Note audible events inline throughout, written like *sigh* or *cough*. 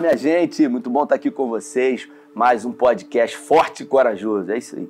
Minha gente, muito bom estar aqui com vocês. Mais um podcast forte e corajoso. É isso aí.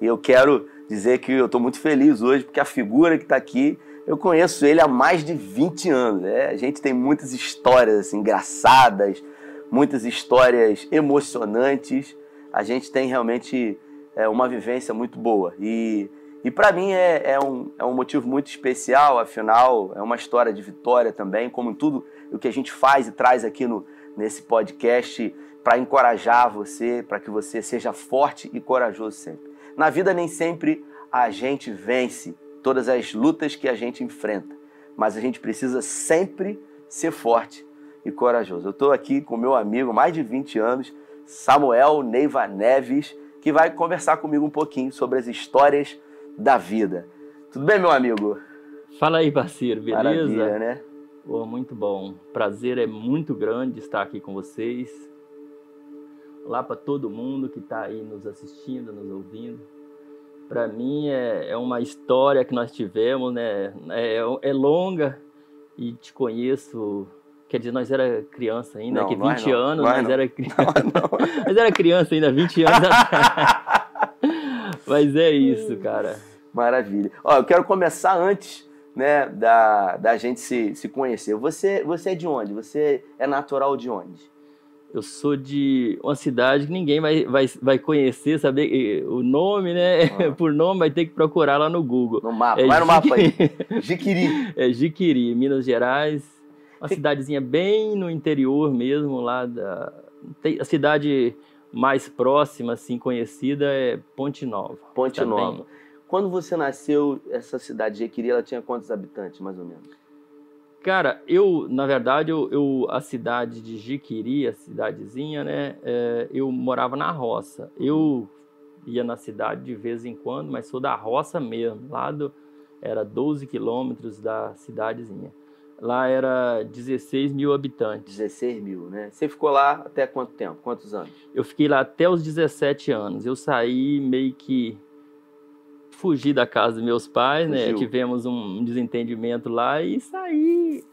E eu quero dizer que eu estou muito feliz hoje, porque a figura que está aqui, eu conheço ele há mais de 20 anos. É, a gente tem muitas histórias assim, engraçadas, muitas histórias emocionantes. A gente tem realmente é, uma vivência muito boa. E, e para mim é, é, um, é um motivo muito especial, afinal, é uma história de vitória também, como em tudo o que a gente faz e traz aqui no nesse podcast para encorajar você, para que você seja forte e corajoso sempre. Na vida nem sempre a gente vence todas as lutas que a gente enfrenta, mas a gente precisa sempre ser forte e corajoso. Eu estou aqui com meu amigo, mais de 20 anos, Samuel Neiva Neves, que vai conversar comigo um pouquinho sobre as histórias da vida. Tudo bem, meu amigo? Fala aí, parceiro, beleza? Maravilha, né? Oh, muito bom. Prazer é muito grande estar aqui com vocês. Olá para todo mundo que está aí nos assistindo, nos ouvindo. Para mim é, é, uma história que nós tivemos, né? É, é, longa e te conheço. Quer dizer, nós era criança ainda, não, que 20 não, anos, nós não. era criança. *laughs* *laughs* nós era criança ainda, 20 anos *laughs* atrás. Mas é isso, cara. Maravilha. Ó, eu quero começar antes né, da, da gente se, se conhecer. Você, você é de onde? Você é natural de onde? Eu sou de uma cidade que ninguém vai, vai, vai conhecer, saber o nome, né? Ah. *laughs* Por nome vai ter que procurar lá no Google. No mapa, é vai no mapa aí. *laughs* Jiquiri. É Jiquiri, Minas Gerais. Uma cidadezinha bem no interior mesmo, lá da. A cidade mais próxima, assim, conhecida é Ponte Nova. Ponte tá Nova. Bem... Quando você nasceu, essa cidade de Jequiri, ela tinha quantos habitantes, mais ou menos? Cara, eu, na verdade, eu, eu a cidade de Jiquiri, a cidadezinha, né, é, eu morava na roça. Eu ia na cidade de vez em quando, mas sou da roça mesmo, lá do, era 12 quilômetros da cidadezinha. Lá era 16 mil habitantes. 16 mil, né? Você ficou lá até quanto tempo? Quantos anos? Eu fiquei lá até os 17 anos. Eu saí meio que fugi da casa dos meus pais, né? Fugiu. né? Tivemos um desentendimento lá e saí.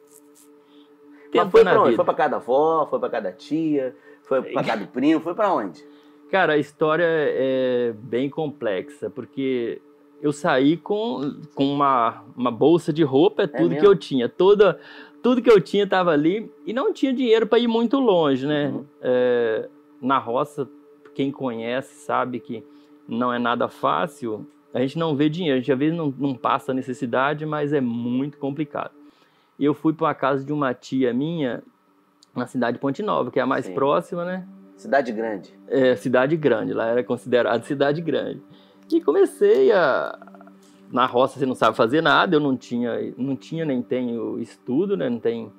Mas foi pra onde? Vida. Foi pra casa da avó, foi pra casa da tia, foi pra casa do primo, foi pra onde? Cara, a história é bem complexa, porque eu saí com, com uma, uma bolsa de roupa, é tudo é que eu tinha. Toda, tudo que eu tinha estava ali e não tinha dinheiro para ir muito longe, né? Uhum. É, na roça, quem conhece sabe que não é nada fácil a gente não vê dinheiro, a gente às vezes não, não passa necessidade, mas é muito complicado. Eu fui para a casa de uma tia minha na cidade de Ponte Nova, que é a mais Sim. próxima, né? Cidade grande. É, cidade grande, lá era considerado *laughs* cidade grande. E comecei a na roça você não sabe fazer nada, eu não tinha, não tinha nem tenho estudo, né? Não tem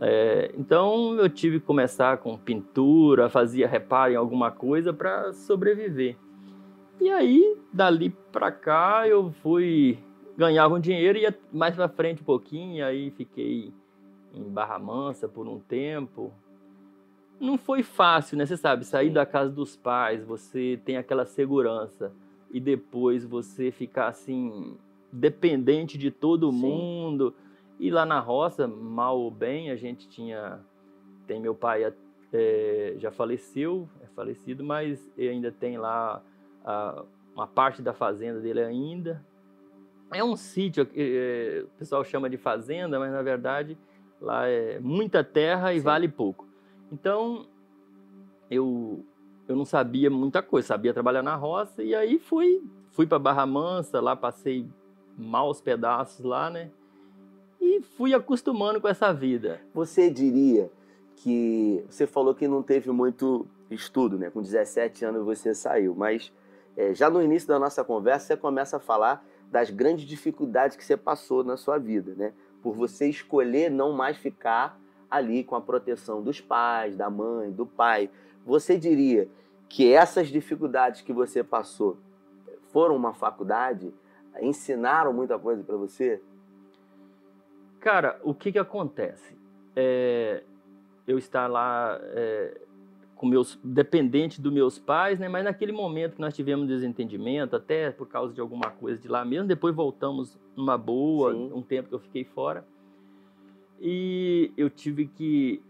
é, então eu tive que começar com pintura, fazia reparo em alguma coisa para sobreviver. E aí, dali pra cá, eu fui. Ganhava um dinheiro e ia mais pra frente um pouquinho, aí fiquei em Barra Mansa por um tempo. Não foi fácil, né? Você sabe, sair da casa dos pais, você tem aquela segurança e depois você ficar assim, dependente de todo Sim. mundo. E lá na roça, mal ou bem, a gente tinha. Tem meu pai é, já faleceu, é falecido, mas ainda tem lá uma parte da fazenda dele ainda. É um sítio, é, o pessoal chama de fazenda, mas na verdade lá é muita terra e Sim. vale pouco. Então eu eu não sabia muita coisa, sabia trabalhar na roça e aí fui fui para Barra Mansa, lá passei maus pedaços lá, né? E fui acostumando com essa vida. Você diria que você falou que não teve muito estudo, né? Com 17 anos você saiu, mas é, já no início da nossa conversa, você começa a falar das grandes dificuldades que você passou na sua vida, né? Por você escolher não mais ficar ali com a proteção dos pais, da mãe, do pai. Você diria que essas dificuldades que você passou foram uma faculdade? Ensinaram muita coisa para você? Cara, o que que acontece? É, eu estar lá é, com meus dependente dos meus pais, né? Mas naquele momento que nós tivemos desentendimento, até por causa de alguma coisa de lá mesmo, depois voltamos numa boa, Sim. um tempo que eu fiquei fora. E eu tive que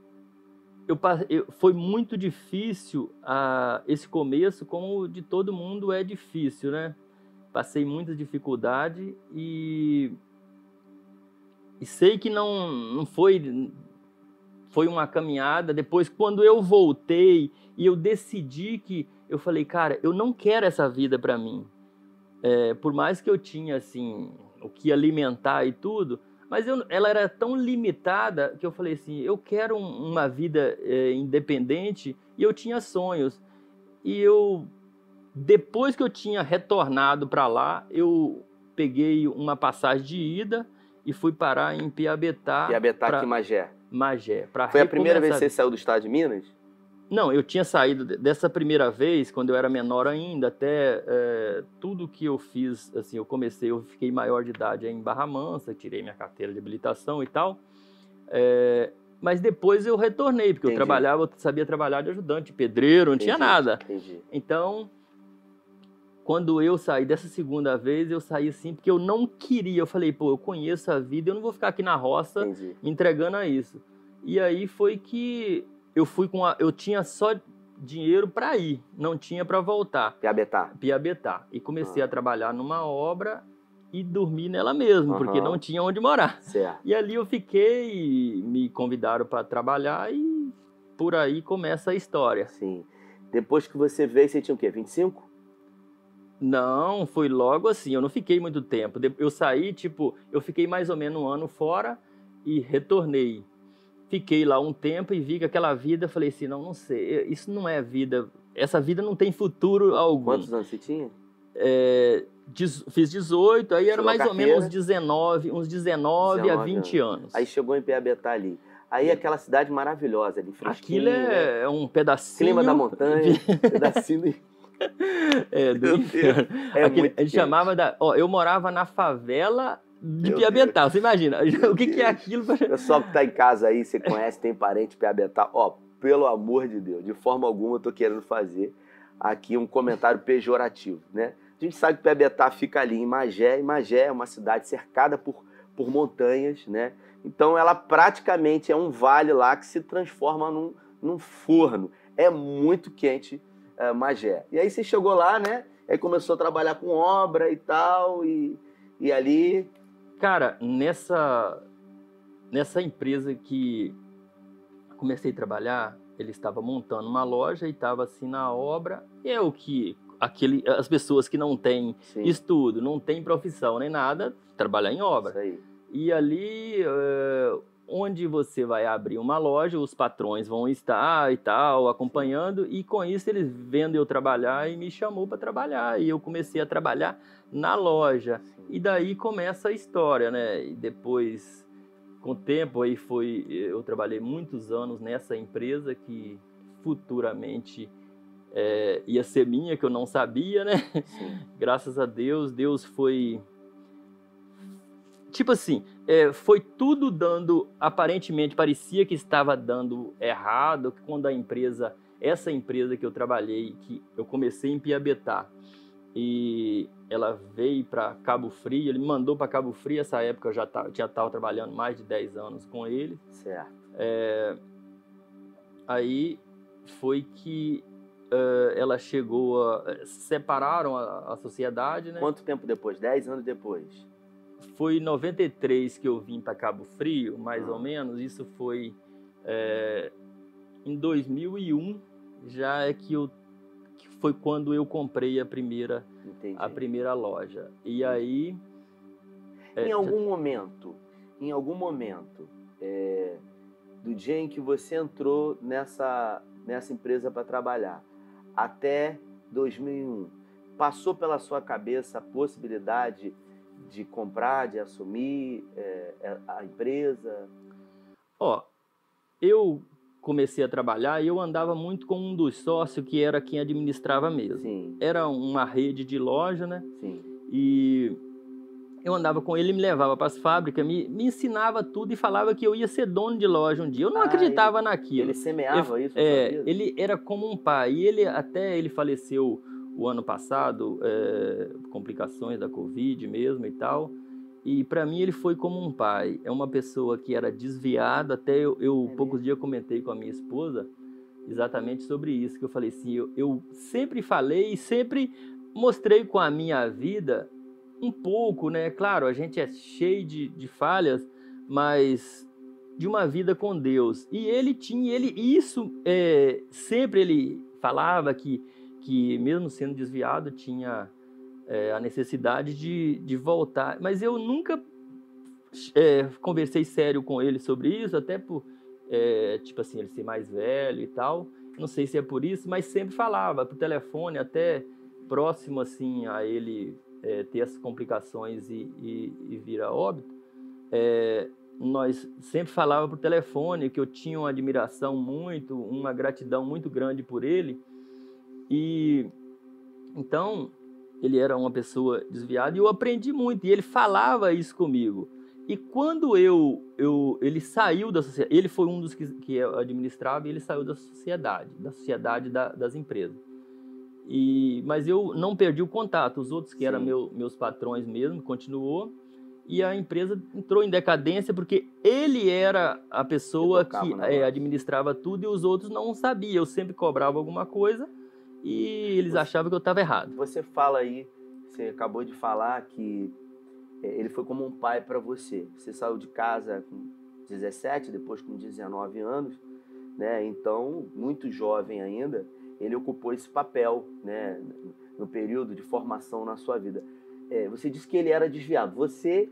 eu, eu, foi muito difícil uh, esse começo, como de todo mundo é difícil, né? Passei muita dificuldade e, e sei que não, não foi foi uma caminhada. Depois, quando eu voltei e eu decidi que eu falei, cara, eu não quero essa vida para mim. É, por mais que eu tinha assim o que alimentar e tudo, mas eu, ela era tão limitada que eu falei assim: eu quero um, uma vida é, independente e eu tinha sonhos. E eu, depois que eu tinha retornado para lá, eu peguei uma passagem de ida e fui parar em Piabetá. Piabetá, pra, que Magé? Magé. Foi a primeira vez que você saiu do estado de Minas? Não, eu tinha saído dessa primeira vez, quando eu era menor ainda, até é, tudo que eu fiz, assim, eu comecei, eu fiquei maior de idade em Barra Mansa, tirei minha carteira de habilitação e tal. É, mas depois eu retornei, porque Entendi. eu trabalhava, eu sabia trabalhar de ajudante, pedreiro, não Entendi. tinha nada. Entendi. Então, quando eu saí dessa segunda vez, eu saí assim, porque eu não queria. Eu falei, pô, eu conheço a vida, eu não vou ficar aqui na roça entregando a isso. E aí foi que eu fui com a, eu tinha só dinheiro para ir, não tinha para voltar. Piabetá. Piabetá. E comecei ah. a trabalhar numa obra e dormi nela mesmo, uhum. porque não tinha onde morar. Certo. E ali eu fiquei, me convidaram para trabalhar e por aí começa a história. Sim. Depois que você veio, você tinha o quê? 25? Não, foi logo assim. Eu não fiquei muito tempo. Eu saí, tipo, eu fiquei mais ou menos um ano fora e retornei. Fiquei lá um tempo e vi que aquela vida, falei assim, não, não sei, isso não é vida, essa vida não tem futuro algum. Quantos anos você tinha? É, fiz 18, aí era mais ou menos uns 19, uns 19, 19 a 20 anos. anos. Aí chegou em Piabetá ali. Aí aquela cidade maravilhosa ali, fresquinha. Aquilo é, né? é um pedacinho... Clima da montanha, *laughs* pedacinho... É, do É Aquele, a gente chamava da... Ó, eu morava na favela de Meu. Você imagina, *laughs* o que, que, é aquilo? Pra... Pessoal que está em casa aí, você conhece, tem parente Piabetal. Ó, pelo amor de Deus, de forma alguma eu tô querendo fazer aqui um comentário pejorativo, né? A gente sabe que Piabetá fica ali em Magé, e Magé é uma cidade cercada por, por montanhas, né? Então ela praticamente é um vale lá que se transforma num, num forno. É muito quente é, Magé. E aí você chegou lá, né? Aí começou a trabalhar com obra e tal, e, e ali Cara, nessa, nessa empresa que comecei a trabalhar, ele estava montando uma loja e estava assim na obra. E é o que aquele, as pessoas que não têm Sim. estudo, não têm profissão nem nada, trabalhar em obra. E ali, uh, onde você vai abrir uma loja, os patrões vão estar e tal, acompanhando, e com isso eles vendo eu trabalhar e me chamou para trabalhar. E eu comecei a trabalhar na loja. E daí começa a história, né? E depois, com o tempo, aí foi. Eu trabalhei muitos anos nessa empresa que futuramente é, ia ser minha, que eu não sabia, né? Sim. *laughs* Graças a Deus, Deus foi. Tipo assim, é, foi tudo dando, aparentemente parecia que estava dando errado, quando a empresa, essa empresa que eu trabalhei, que eu comecei em Piabetá, e ela veio para Cabo Frio, ele me mandou para Cabo Frio, essa época eu já tá, já estava trabalhando mais de 10 anos com ele. Certo. É, aí foi que uh, ela chegou a... separaram a, a, sociedade, né? Quanto tempo depois? 10 anos depois? Foi em 93 que eu vim para Cabo Frio, mais ou menos. Isso foi é, em 2001, já é que eu que foi quando eu comprei a primeira Entendi. a primeira loja. E aí em é, algum já... momento, em algum momento é, do dia em que você entrou nessa nessa empresa para trabalhar até 2001, passou pela sua cabeça a possibilidade de comprar, de assumir é, é a empresa? Ó, eu comecei a trabalhar, eu andava muito com um dos sócios que era quem administrava mesmo. Sim. Era uma rede de loja, né? Sim. E eu andava com ele, me levava para as fábricas, me, me ensinava tudo e falava que eu ia ser dono de loja um dia. Eu não ah, acreditava ele, naquilo. Ele semeava eu, isso? É, ele era como um pai. E ele até ele faleceu o ano passado, é, complicações da Covid mesmo e tal. E para mim ele foi como um pai. É uma pessoa que era desviada. Até eu, eu é poucos dias comentei com a minha esposa exatamente sobre isso. Que eu falei assim: eu, eu sempre falei e sempre mostrei com a minha vida um pouco, né? Claro, a gente é cheio de, de falhas, mas de uma vida com Deus. E ele tinha, ele isso é, sempre ele falava que, que mesmo sendo desviado tinha é, a necessidade de, de voltar. Mas eu nunca é, conversei sério com ele sobre isso, até por, é, tipo assim, ele ser mais velho e tal. Não sei se é por isso, mas sempre falava por telefone, até próximo assim a ele é, ter as complicações e, e, e vir a óbito. É, nós sempre falava por telefone que eu tinha uma admiração muito, uma gratidão muito grande por ele. E então ele era uma pessoa desviada e eu aprendi muito e ele falava isso comigo. E quando eu, eu ele saiu da sociedade, ele foi um dos que, que administrava e ele saiu da sociedade, da sociedade da, das empresas. E, mas eu não perdi o contato. Os outros que Sim. eram meu, meus patrões mesmo, continuou. E a empresa entrou em decadência porque ele era a pessoa que, que é, administrava tudo e os outros não sabiam. Eu sempre cobrava alguma coisa e eles você, achavam que eu estava errado. Você fala aí, você acabou de falar que é, ele foi como um pai para você. Você saiu de casa com 17, depois com 19 anos, né? Então, muito jovem ainda, ele ocupou esse papel, né? No período de formação na sua vida. É, você disse que ele era desviado. Você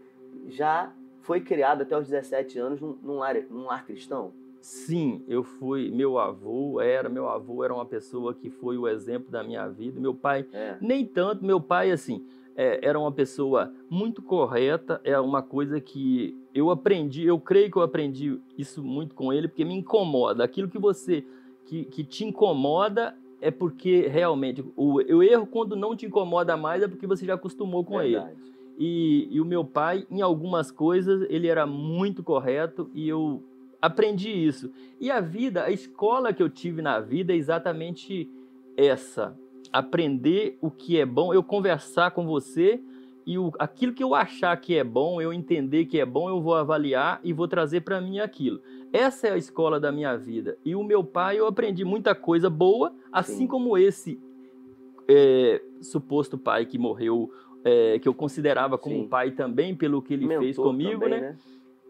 já foi criado até os 17 anos num, num, lar, num lar cristão? Sim, eu fui. Meu avô era, meu avô era uma pessoa que foi o exemplo da minha vida. Meu pai, é. nem tanto. Meu pai, assim, é, era uma pessoa muito correta. É uma coisa que eu aprendi. Eu creio que eu aprendi isso muito com ele, porque me incomoda. Aquilo que você que, que te incomoda é porque realmente o, o erro quando não te incomoda mais é porque você já acostumou com Verdade. ele. E, e o meu pai, em algumas coisas, ele era muito correto e eu aprendi isso. E a vida, a escola que eu tive na vida é exatamente essa: aprender o que é bom, eu conversar com você e o, aquilo que eu achar que é bom, eu entender que é bom, eu vou avaliar e vou trazer para mim aquilo. Essa é a escola da minha vida. E o meu pai, eu aprendi muita coisa boa, assim Sim. como esse é, suposto pai que morreu, é, que eu considerava como Sim. pai também, pelo que ele Mentor fez comigo, também, né? né?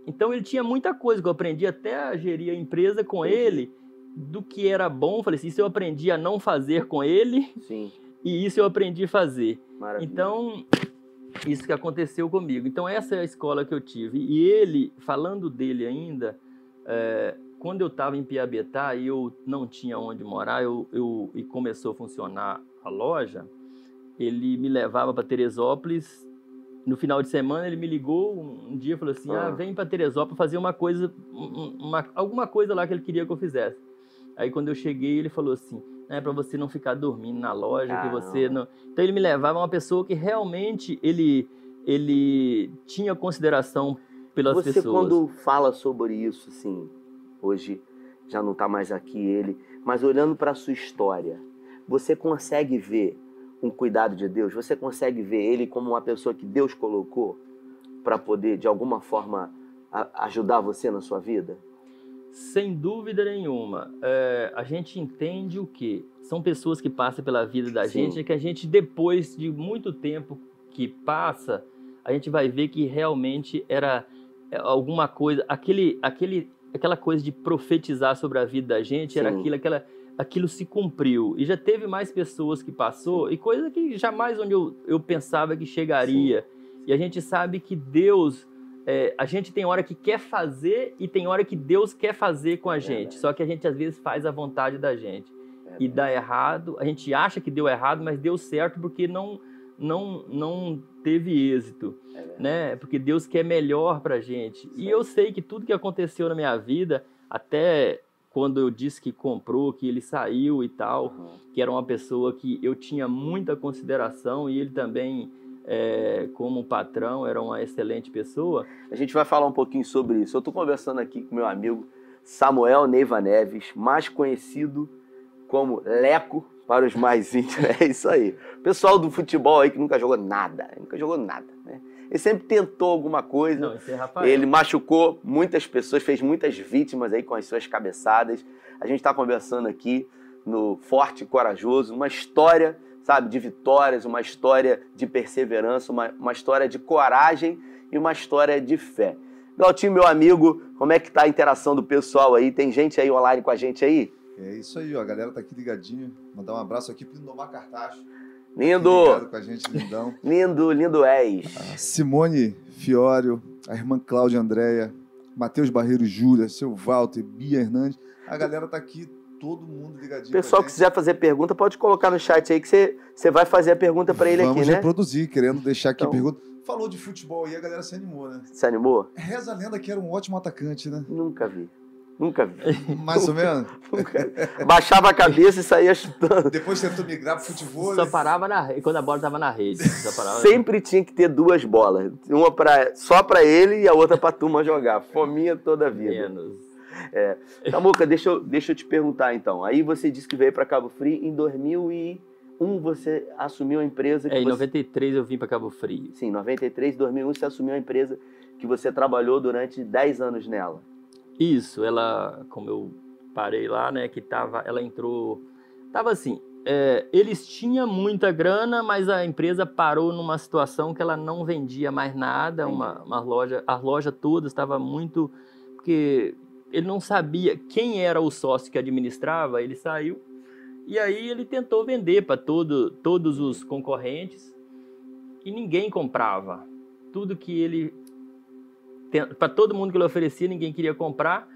Então ele tinha muita coisa que eu aprendi até a gerir a empresa com ele, do que era bom. Falei assim, isso eu aprendi a não fazer com ele. Sim. E isso eu aprendi a fazer. Maravilha. Então, isso que aconteceu comigo. Então, essa é a escola que eu tive. E ele, falando dele ainda, é, quando eu estava em Piabetá e eu não tinha onde morar, eu, eu, e começou a funcionar a loja, ele me levava para Teresópolis. No final de semana ele me ligou um, dia e falou assim: ah. ah vem para Teresópolis fazer uma coisa, uma, alguma coisa lá que ele queria que eu fizesse. Aí quando eu cheguei ele falou assim: é para você não ficar dormindo na loja, que você não. Então ele me levava uma pessoa que realmente ele ele tinha consideração pelas Você, pessoas. Você quando fala sobre isso, assim, hoje já não está mais aqui ele, mas olhando para a sua história, você consegue ver um cuidado de Deus? Você consegue ver ele como uma pessoa que Deus colocou para poder, de alguma forma, ajudar você na sua vida? Sem dúvida nenhuma. É, a gente entende o que? São pessoas que passam pela vida da Sim. gente e que a gente, depois de muito tempo que passa, a gente vai ver que realmente era é, alguma coisa, aquele, aquele, aquela coisa de profetizar sobre a vida da gente, Sim. era aquilo, aquela, aquilo se cumpriu. E já teve mais pessoas que passou, e coisa que jamais onde eu, eu pensava que chegaria. Sim. E a gente sabe que Deus, é, a gente tem hora que quer fazer e tem hora que Deus quer fazer com a gente. Só que a gente às vezes faz a vontade da gente. e dá errado, a gente acha que deu errado, mas deu certo porque não não, não teve êxito, é né? Porque Deus quer melhor para gente. E eu sei que tudo que aconteceu na minha vida, até quando eu disse que comprou, que ele saiu e tal, uhum. que era uma pessoa que eu tinha muita consideração e ele também, é, como patrão, era uma excelente pessoa. A gente vai falar um pouquinho sobre isso. Eu estou conversando aqui com meu amigo Samuel Neiva Neves, mais conhecido como Leco para os mais íntimos. *laughs* É isso aí. Pessoal do futebol aí que nunca jogou nada, nunca jogou nada. Né? Ele sempre tentou alguma coisa. Não, esse é Rafael. Ele machucou muitas pessoas, fez muitas vítimas aí com as suas cabeçadas. A gente está conversando aqui no Forte e Corajoso, uma história, sabe, de vitórias, uma história de perseverança, uma, uma história de coragem e uma história de fé. Glautinho, meu amigo, como é que tá a interação do pessoal aí? Tem gente aí online com a gente aí? É isso aí, ó. A galera tá aqui ligadinho. Mandar um abraço aqui pro Lindomar Cartacho. Lindo! Ligado com a gente, lindão. *laughs* lindo, lindo és. Simone Fiório, a irmã Cláudia Andréia, Matheus Barreiro Júlia, seu Walter, Bia Hernandes. A galera tá aqui, todo mundo ligadinho. Pessoal que quiser fazer pergunta, pode colocar no chat aí que você, vai fazer a pergunta para ele Vamos aqui, né? reproduzir, querendo deixar aqui Então- pergunta. Falou de futebol aí, a galera se animou, né? Se animou? Reza a lenda que era um ótimo atacante, né? Nunca vi. Nunca vi. Mais ou menos. Baixava a cabeça e saía chutando. Depois tentou migrar pro futebol. Só parava na rede, quando a bola tava na rede. Só parava Sempre tinha que ter duas bolas. Uma pra, só para ele e a outra pra turma jogar. Fominha toda a vida. menos. Samuca, deixa eu, deixa eu te perguntar então. Aí você disse que veio para Cabo Frio em 2001 você assumiu a empresa que É, em você... 93 eu vim para Cabo Frio. Sim, 93, 2001 você assumiu a empresa que você trabalhou durante 10 anos nela. Isso, ela, como eu parei lá, né, que tava, ela entrou, tava assim, é, eles tinham muita grana, mas a empresa parou numa situação que ela não vendia mais nada, uma, uma loja, a loja toda estava muito, porque ele não sabia quem era o sócio que administrava, ele saiu, e aí ele tentou vender para todo, todos os concorrentes, e ninguém comprava, tudo que ele para todo mundo que ele oferecia, ninguém queria comprar.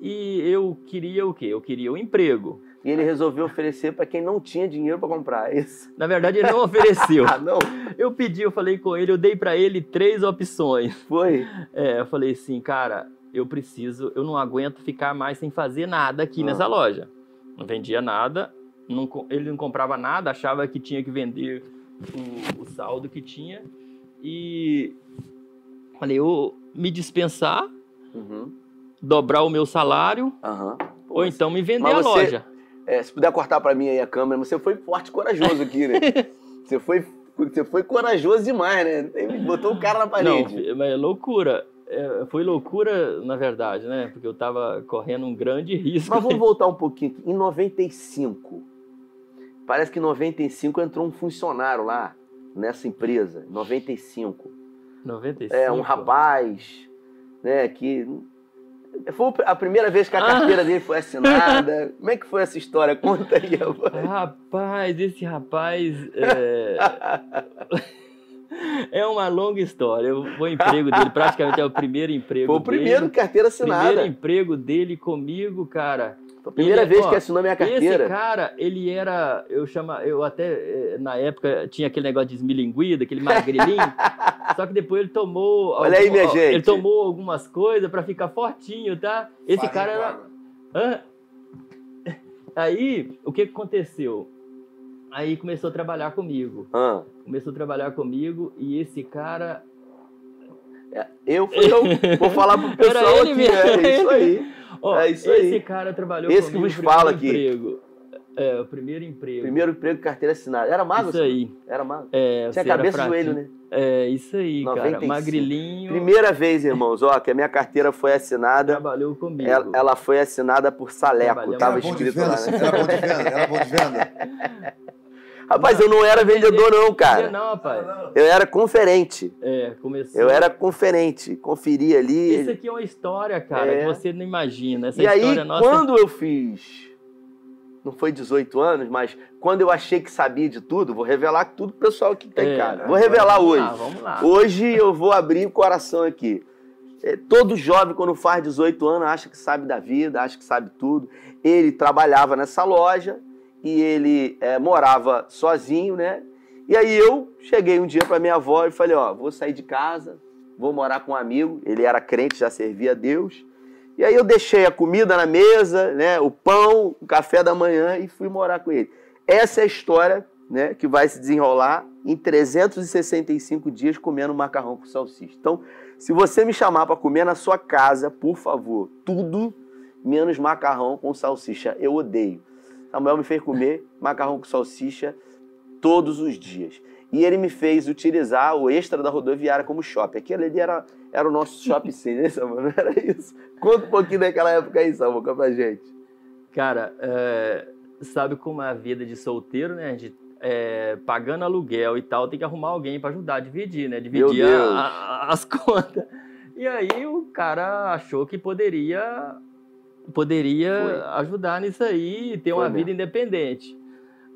E eu queria o quê? Eu queria o emprego. E ele resolveu oferecer para quem não tinha dinheiro para comprar, é isso? Na verdade, ele não ofereceu. *laughs* Ah, não? Eu pedi, eu falei com ele, eu dei para ele três opções. Foi? É, eu falei assim, cara, eu preciso, eu não aguento ficar mais sem fazer nada aqui Ah. nessa loja. Não vendia nada, não ele não comprava nada, achava que tinha que vender o, o saldo que tinha. E falei, ou me dispensar, Uhum. dobrar o meu salário, Aham. ou então me vender a você- loja. É, se puder cortar para mim aí a câmera, você foi forte e corajoso aqui, né? *laughs* você, foi, você foi corajoso demais, né? Botou o cara na Não, parede. mas é loucura. É, foi loucura, na verdade, né? Porque eu tava correndo um grande risco. Mas vamos *laughs* voltar um pouquinho aqui. Em 95, parece que em 95 entrou um funcionário lá, nessa empresa. Em 95. 95. É, um rapaz, né, que... Foi a primeira vez que a Ah. carteira dele foi assinada. Como é que foi essa história? Conta aí, rapaz. Rapaz, esse rapaz é... *laughs* é uma longa história. O o emprego dele praticamente é o primeiro emprego Foi o primeiro dele. carteira assinada. Primeiro emprego dele comigo, cara. Foi a primeira Ele- vez ó, que assinou minha Esse carteira. cara, ele era, eu chama, eu até eh, na época tinha aquele negócio de esmilinguido, aquele magrelinho. *laughs* só que depois ele tomou, Olha aí, minha ó, gente. ele tomou algumas coisas pra ficar fortinho, tá? Esse cara era Hã? *laughs* Aí, o que que aconteceu? Aí começou a trabalhar comigo. Ah, Começou a trabalhar comigo e esse cara. Eu vou falar pro *laughs* pessoal aqui. mesmo, É era isso aí. Ó, É isso esse aí. cara trabalhou Esse que vos o primeiro fala aqui. Emprego. É, o primeiro emprego. Primeiro emprego, carteira assinada. Era magro? Isso aí. Era magro. É, Tinha cabeça e joelho, né? É, isso aí, 95. cara. Magrilinho. Primeira vez, irmãos, ó, que a minha carteira foi assinada. Trabalhou comigo. Ela, ela foi assinada por Saleco. Trabalhamos. Tava escrito venda, lá, né? era bom de venda, era bom de venda. *laughs* Rapaz, eu não era vendedor, não, Não, cara. não, rapaz. Eu era conferente. É, começou. Eu era conferente. Conferia ali. Isso aqui é uma história, cara, É. que você não imagina. Essa E aí, história nossa. quando eu fiz, não foi 18 anos, mas quando eu achei que sabia de tudo, vou revelar tudo pro pessoal que tá em É, casa. Vou revelar vamos hoje. Lá, vamos lá. Hoje eu vou abrir o coração aqui. É, todo jovem, quando faz 18 anos, acha que sabe da vida, acha que sabe tudo. Ele trabalhava nessa loja e ele é, morava sozinho, né? E aí eu cheguei um dia para minha avó e falei, ó, vou sair de casa, vou morar com um amigo. Ele era crente, já servia a Deus. E aí eu deixei a comida na mesa, né, o pão, o café da manhã e fui morar com ele. Essa é a história, né, que vai se desenrolar em 365 dias comendo macarrão com salsicha. Então, se você me chamar para comer na sua casa, por favor, tudo menos macarrão com salsicha, eu odeio. Samuel me fez comer macarrão com salsicha todos os dias. e ele me fez utilizar o extra da rodoviária como shopping. Aquele ali era, era o nosso shopping center, né, Samuel? Era isso? Conta um pouquinho daquela época aí, Samuel, pra gente. Cara, é, sabe como é a vida de solteiro, né? Gente é, pagando aluguel e tal, tem que arrumar alguém para ajudar a dividir, né? Dividir a- a- as *laughs* contas. E aí o cara achou que poderia poderia ajudar nisso aí e ter Foi uma mesmo. vida independente.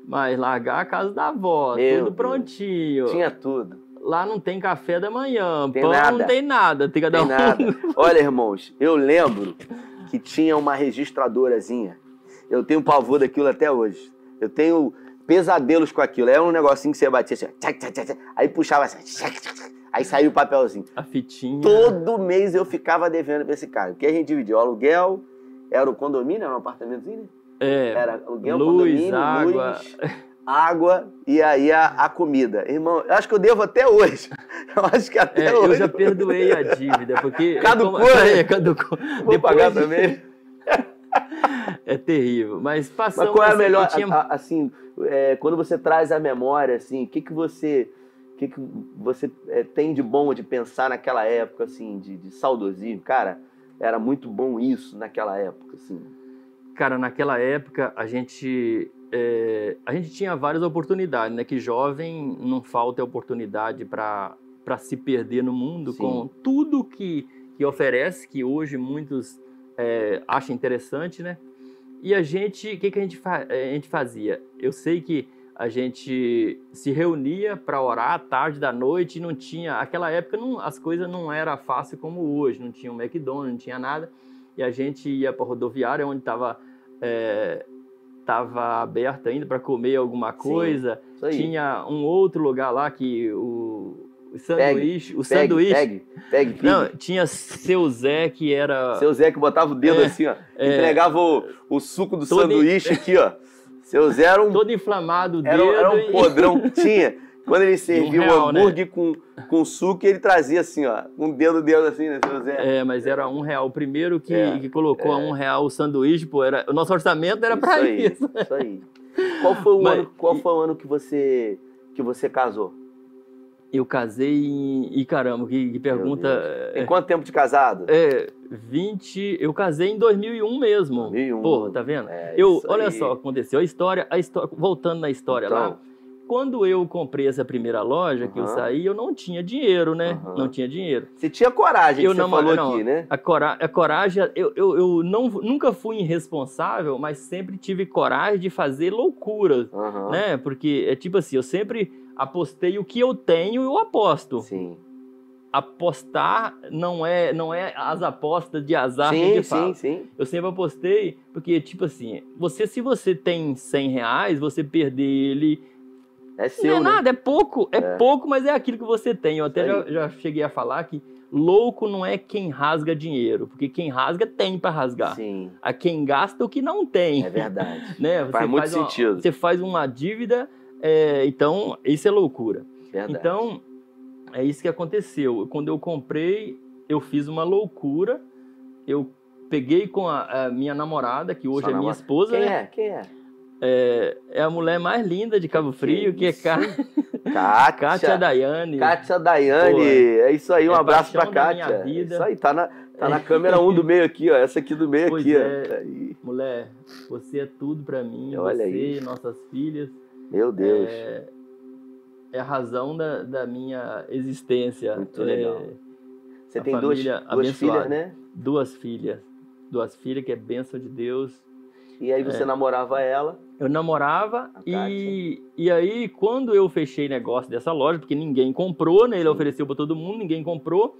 Mas largar a casa da avó, Meu tudo Deus. prontinho. Tinha tudo. Lá não tem café da manhã, Tem pão nada. não tem nada, tem dar Tem um nada. *laughs* Olha, irmãos, eu lembro que tinha uma registradorazinha. Eu tenho pavor daquilo até hoje. Eu tenho pesadelos com aquilo. Era um negocinho que você batia assim, tchac, tchac, tchac, aí puxava assim, aí saía o papelzinho. a fitinha. Todo mês eu ficava devendo pra esse cara. Porque a gente dividia o aluguel, era o condomínio, era um apartamentozinho, né? É, Era aluguel, luz, água. luz, água e aí a, a comida. Irmão, eu acho que eu devo até hoje. *laughs* Eu acho que até É, hoje. eu já perdoei a *laughs* dívida, porque. Caducou, como-? *laughs* É, caducou. Vou pagar de- também. É terrível. Mas Mas passamos. qual é a assim, melhor, tinha- a- a- assim, é, quando você traz a memória, assim, o que que você, que que você é, tem de bom de pensar naquela época, assim, de, de saudosismo? Cara, era muito bom isso naquela época, assim. Cara, naquela época a gente. é, a gente tinha várias oportunidades, né? Que jovem não falta oportunidade para se perder no mundo Sim. com tudo que, que oferece, que hoje muitos é, acham interessante, né? E a gente, o que, que a, gente eh, a gente fazia? Eu sei que a gente se reunia para orar à tarde da noite e não tinha. Aquela época não, as coisas não era fácil como hoje, não tinha um McDonald's, não tinha nada. E a gente ia para rodoviária onde estava tava aberto ainda para comer alguma coisa. Aí. Tinha um outro lugar lá que o, o sanduíche, o sanduíche. Pegue, pegue, pig. Não, tinha seu Zé que era Seu Zé que botava o dedo É, assim, ó. é. Entregava o, o suco do sanduíche aqui, ó. Era um, todo inflamado o era, dedo. um- era um e- podrão que *laughs* tinha. Quando ele servia o real, né? hambúrguer com, com suco, ele trazia assim, ó. Um dedo dentro assim, né, seu Zé? É, mas era um real. O primeiro que, É, que colocou a um real o sanduíche, pô, era, o nosso orçamento era Isso para aí, isso. Isso aí. Qual foi o Mas- ano, qual foi o ano que você que você casou? Eu casei em. E caramba, que, que pergunta. Tem quanto tempo de casado? É, 20. Eu casei em 2001 mesmo. 2001. Pô, tá vendo? É, eu, olha aí. só o que aconteceu. A história, a história, voltando na história lá, Então, quando eu comprei essa primeira loja que eu saí, eu não tinha dinheiro, né? Aham. Não tinha dinheiro. você tinha coragem, Eu que você não- falou não. aqui, né? A, cora a coragem, eu, eu, eu não, nunca fui irresponsável, mas sempre tive coragem de fazer loucuras, Aham. né? Porque é tipo assim, eu sempre apostei o que eu tenho, eu aposto. Sim. Apostar não é, não é as apostas de azar que a Sim, gente sim, fala. sim. Eu sempre apostei, porque, tipo assim, você, se você tem 100 reais, você perder ele. É não seu, é né? nada, é pouco, é, É. pouco, mas é aquilo que você tem. Eu até já, já cheguei a falar que louco não é quem rasga dinheiro, porque quem rasga tem para rasgar. Sim, A quem gasta o que não tem. é verdade. *laughs* né? Você Faz muito uma- sentido. Você faz uma dívida, é, então isso é loucura. verdade. Então, é isso que aconteceu. Quando eu comprei, eu fiz uma loucura. Eu peguei com a, a minha namorada, que hoje Sua é minha esposa, Quem né? é? Quem é? É, é a mulher mais linda de Cabo Frio, que, é isso? Cá- Kátia. Kátia Daiane. Kátia Daiane. Pô, é isso aí, um é abraço pra Kátia. Isso aí, tá na, tá na câmera 1 do meio aqui, ó. Essa aqui do meio Pois aqui, é. ó. Tá. Mulher, você é tudo pra mim. Olha você aí. nossas filhas. Meu Deus. É, é a razão da, da minha existência. Muito É, legal. Você tem duas, duas filhas, né? Duas filhas. Duas filhas que é bênção de Deus. E aí você namorava ela. Eu namorava e, e aí quando eu fechei negócio dessa loja, porque ninguém comprou, né? Ele ofereceu para todo mundo, ninguém comprou.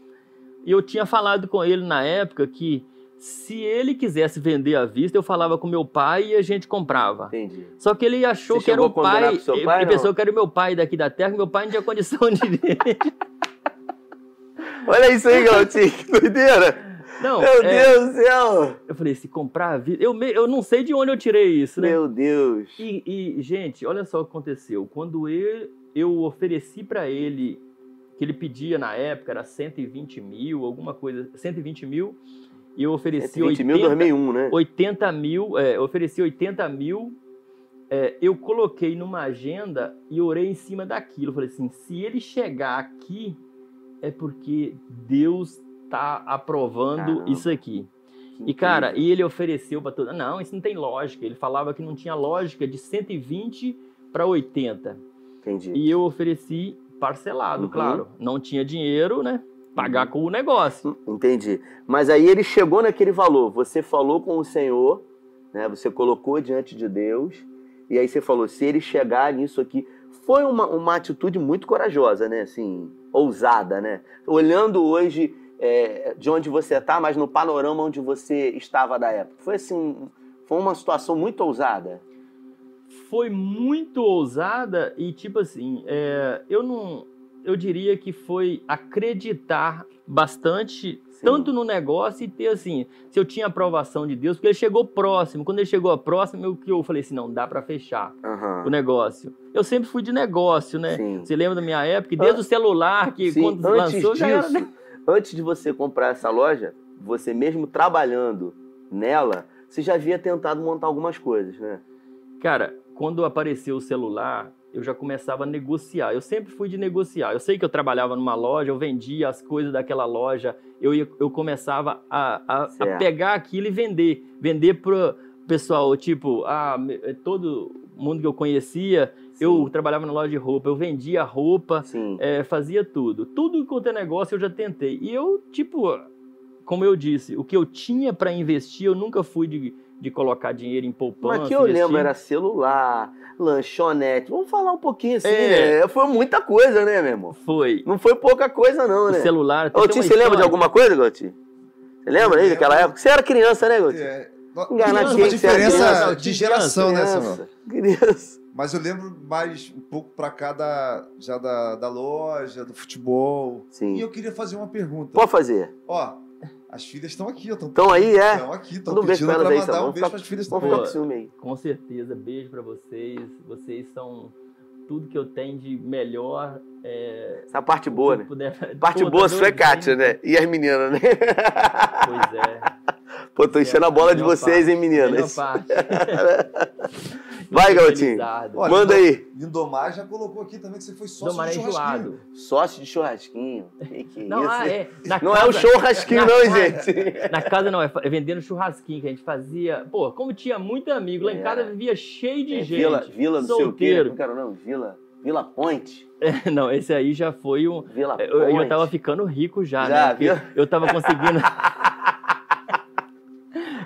E eu tinha falado com ele na época que se ele quisesse vender à vista, eu falava com meu pai e a gente comprava. Entendi. Só que ele achou Você que era o pai, seu ele pai, não? pensou que era o meu pai daqui da terra, que meu pai não tinha condição de *laughs* Olha isso aí, Garotinho. Que doideira. Não, Meu é, Deus do céu. eu falei, se comprar à vista, eu, me- eu não sei de onde eu tirei isso, né? Meu Deus. E, e, gente, olha só o que aconteceu. Quando eu, eu ofereci para ele, que ele pedia na época, era 120 mil, alguma coisa, 120 mil, e eu ofereci 120 80, mil, 2001, né? 80 mil, é, eu ofereci 80 mil, é, eu coloquei numa agenda e orei em cima daquilo. Falei assim: se ele chegar aqui, é porque Deus está aprovando Caramba. isso aqui. E, cara, e ele ofereceu para todo. Não, isso não tem lógica. Ele falava que não tinha lógica de 120 para 80. Entendi. E eu ofereci parcelado, Uhum. claro. Não tinha dinheiro, né? Pagar com o negócio. Entendi. Mas aí ele chegou naquele valor. Você falou com o Senhor, né? Você colocou diante de Deus. E aí você falou, se ele chegar nisso aqui. Foi uma, uma atitude muito corajosa, né? Assim, ousada, né? Olhando hoje é, de onde você está, mas no panorama onde você estava da época. Foi assim, foi uma situação muito ousada. Foi muito ousada e, tipo assim, é, eu não. Eu diria que foi acreditar bastante, Sim. tanto no negócio e ter assim, se eu tinha aprovação de Deus, porque ele chegou próximo. Quando ele chegou próximo, eu, que eu falei assim: não, dá para fechar Aham. o negócio. Eu sempre fui de negócio, né? Sim. Você lembra da minha época? Desde o celular, que Sim, quando antes lançou, já era, disso, né? Antes de você comprar essa loja, você mesmo trabalhando nela, você já havia tentado montar algumas coisas, né? Cara, quando apareceu o celular, eu já começava a negociar. Eu sempre fui de negociar. Eu sei que eu trabalhava numa loja, eu vendia as coisas daquela loja, eu, ia- eu começava a, a- a pegar aquilo e vender. Vender pro pessoal, tipo, ah, todo mundo que eu conhecia, eu trabalhava na loja de roupa, eu vendia roupa, é, fazia tudo. Tudo quanto é negócio eu já tentei. E eu, tipo, como eu disse, o que eu tinha para investir, eu nunca fui de, de colocar dinheiro em poupança. Mas que eu investir. lembro era celular, lanchonete. Vamos falar um pouquinho assim, É. né? Foi muita coisa, né, meu irmão? Foi. Não foi pouca coisa, não, O né? celular. até Ô, tem Tim, você lembra de alguma coisa, Goti? Você lembra aí daquela época? Você era criança, né, Goti? É, Enganar Tem quem diferença criança? de geração, né, Samuel? Criança. Mas eu lembro mais um pouco pra cá da, já da, da loja, do futebol. Sim. E eu queria fazer uma pergunta. Pode fazer. Ó, as filhas estão aqui, ó. Estão aí, é? Estão aqui, estão beijo pedindo pra pra, aí, mandar Samuel. um beijo Vamos pras filhas também. ficar com certeza. Beijo pra vocês. Vocês são tudo que eu tenho de melhor. É, Essa parte boa, né? puder- Parte Pô, boa tá sua é Kátia, hein? né? E as meninas, né? Pois é. Pô, tô enchendo a bola de vocês, hein, Melhor meninas? parte. *laughs* Vai, garotinho. Olha, Manda aí. Lindomar já colocou aqui também que você foi sócio Domar do é churrasquinho. enjoado. Sócio de churrasquinho. Que que é Não, isso? ah, é. Na Não casa, é o churrasquinho, não, casa- gente. Na casa não, é é vendendo churrasquinho que a gente fazia. Pô, como tinha muito amigo, lá em É. casa vivia cheio de É, gente. Vila, Vila não sei o quê. solteiro. Não quero não. Vila, Vila Ponte. Não, esse aí já foi um. Vila Ponte. Eu, eu tava ficando rico já, Já, né? Eu tava conseguindo. *laughs*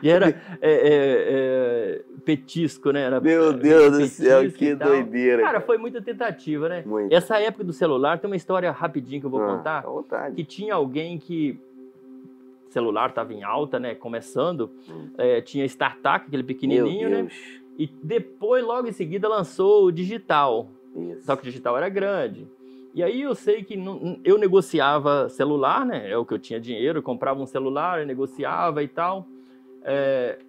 e era é, é, é, petisco, né? Era, Meu é, Deus do céu, que doideira. Cara, foi muita tentativa, né? Muito. Essa época do celular tem uma história rapidinho que eu vou Ah, contar. À vontade. Que tinha alguém que. celular tava em alta, né? Começando. Hum. É, tinha StarTAC, aquele pequenininho, né? E depois, logo em seguida, lançou o digital. Isso. Só que o digital era grande. E aí eu sei que não- eu negociava celular, né? É o que eu tinha dinheiro, eu comprava um celular, eu negociava e tal. É,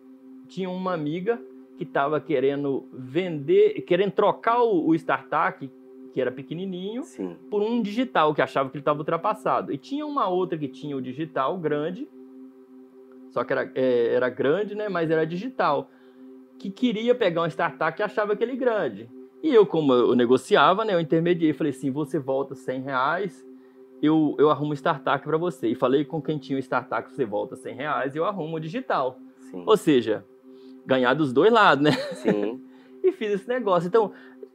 tinha uma amiga que estava querendo vender, querendo trocar o, o StarTAC, que era pequenininho, Sim. por um digital, que achava que ele estava ultrapassado. E tinha uma outra que tinha o digital grande, só que era, é, era grande, né? Mas era digital. Que queria pegar um StarTAC e achava aquele grande. E eu, como eu negociava, né? Eu intermediei, falei assim, você volta 100 reais, eu, eu arrumo um StarTAC para você. E falei com quem tinha o StarTAC, você volta 100 reais eu arrumo o digital. Sim. Ou seja, ganhar dos dois lados, né? Sim. *laughs* e fiz esse negócio. Então,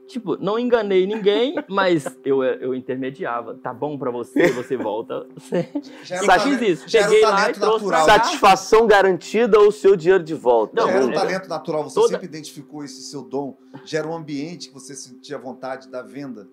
tipo, não enganei ninguém, mas eu, eu intermediava. Tá bom pra você, você volta. Já era fiz talento- isso. já era um Cheguei lá e trouxe natural. cá. Satisfação garantida ou o seu dinheiro de volta? Não, era um é- talento natural, você toda- sempre identificou esse seu dom. Já era um ambiente que você sentia vontade da venda.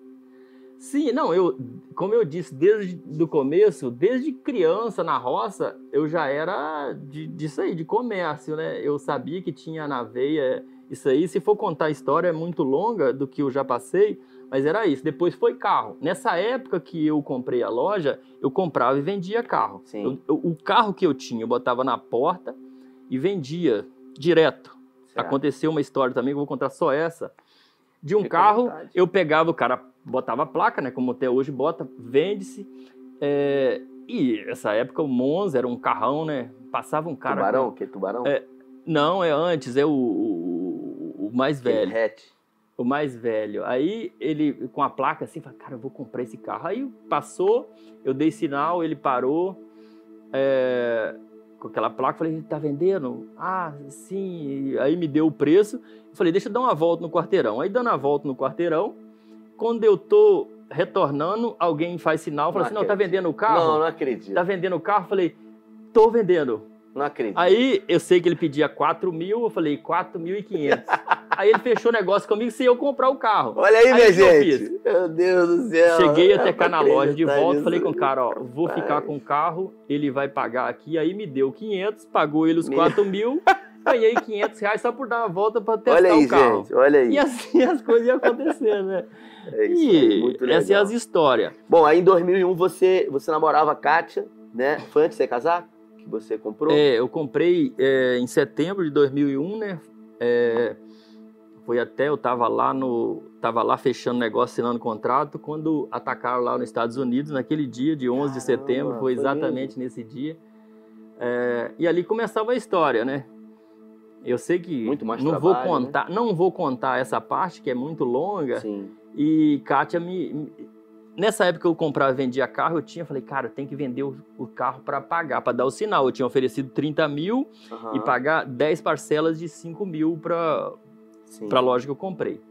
Sim, não, eu, como eu disse desde o começo, desde criança na roça, eu já era de, disso aí, de comércio, né? Eu sabia que tinha na veia isso aí. Se for contar a história, é muito longa do que eu já passei, mas era isso. Depois foi carro. Nessa época que eu comprei a loja, eu comprava e vendia carro. Sim. Eu- eu- o carro que eu tinha, eu botava na porta e vendia direto. Certo. Aconteceu uma história também, eu vou contar só essa. De um Fica à carro, eu pegava o cara, botava a placa, né? Como até hoje bota, vende-se. É, e essa época o Monza era um carrão, né? Passava um cara. Tubarão? com- Que tubarão? É, Não, é antes, é o, o- o mais velho. Hatch. O mais velho. Aí ele, com a placa assim, fala, cara, eu vou comprar esse carro. Aí passou, eu dei sinal, ele parou. é, com aquela placa, falei, tá vendendo? Ah, sim. Aí me deu o preço. Falei, deixa eu dar uma volta no quarteirão. Aí dando a volta no quarteirão, quando eu tô retornando, alguém faz sinal, fala Não assim, não, tá vendendo o carro? Não, não acredito. Tá vendendo o carro? Falei, tô vendendo. Não acredito. Aí eu sei que ele pedia 4 mil, eu falei 4.500. *laughs* Aí ele fechou o negócio comigo sem eu comprar o carro. Olha aí, Aí minha gente. Meu Deus do céu. Cheguei até cá na loja de volta, falei com o cara, ó, vou Rapaz. ficar com o carro, ele vai pagar aqui. Aí me deu 500, pagou ele os Meu. 4 *laughs* mil, ganhei 500 reais só por dar uma volta pra testar Olha aí, o carro. gente. Olha aí. E assim *laughs* as coisas iam acontecendo, né? É isso E muito essas legal. são as histórias. Bom, aí em 2001 você, você namorava a Kátia, né? Foi antes de você casar? Que você comprou? É, eu comprei é, em setembro de 2001, né? É, foi até, eu tava lá no... Tava lá fechando negócio, assinando contrato, quando atacaram lá nos Estados Unidos, naquele dia de 11 de Caramba, setembro, foi foi exatamente nesse dia. É, e ali começava a história, né? Eu sei que Muito mais não trabalho, né? vou contar, não vou contar essa parte que é muito longa. Sim. E Kátia me. Nessa época eu comprava e vendia carro, eu tinha, falei, cara, tem que vender o, o carro para pagar, para dar o sinal. Eu tinha oferecido 30 mil Aham. e pagar 10 parcelas de 5 mil para Sim. a loja que eu comprei.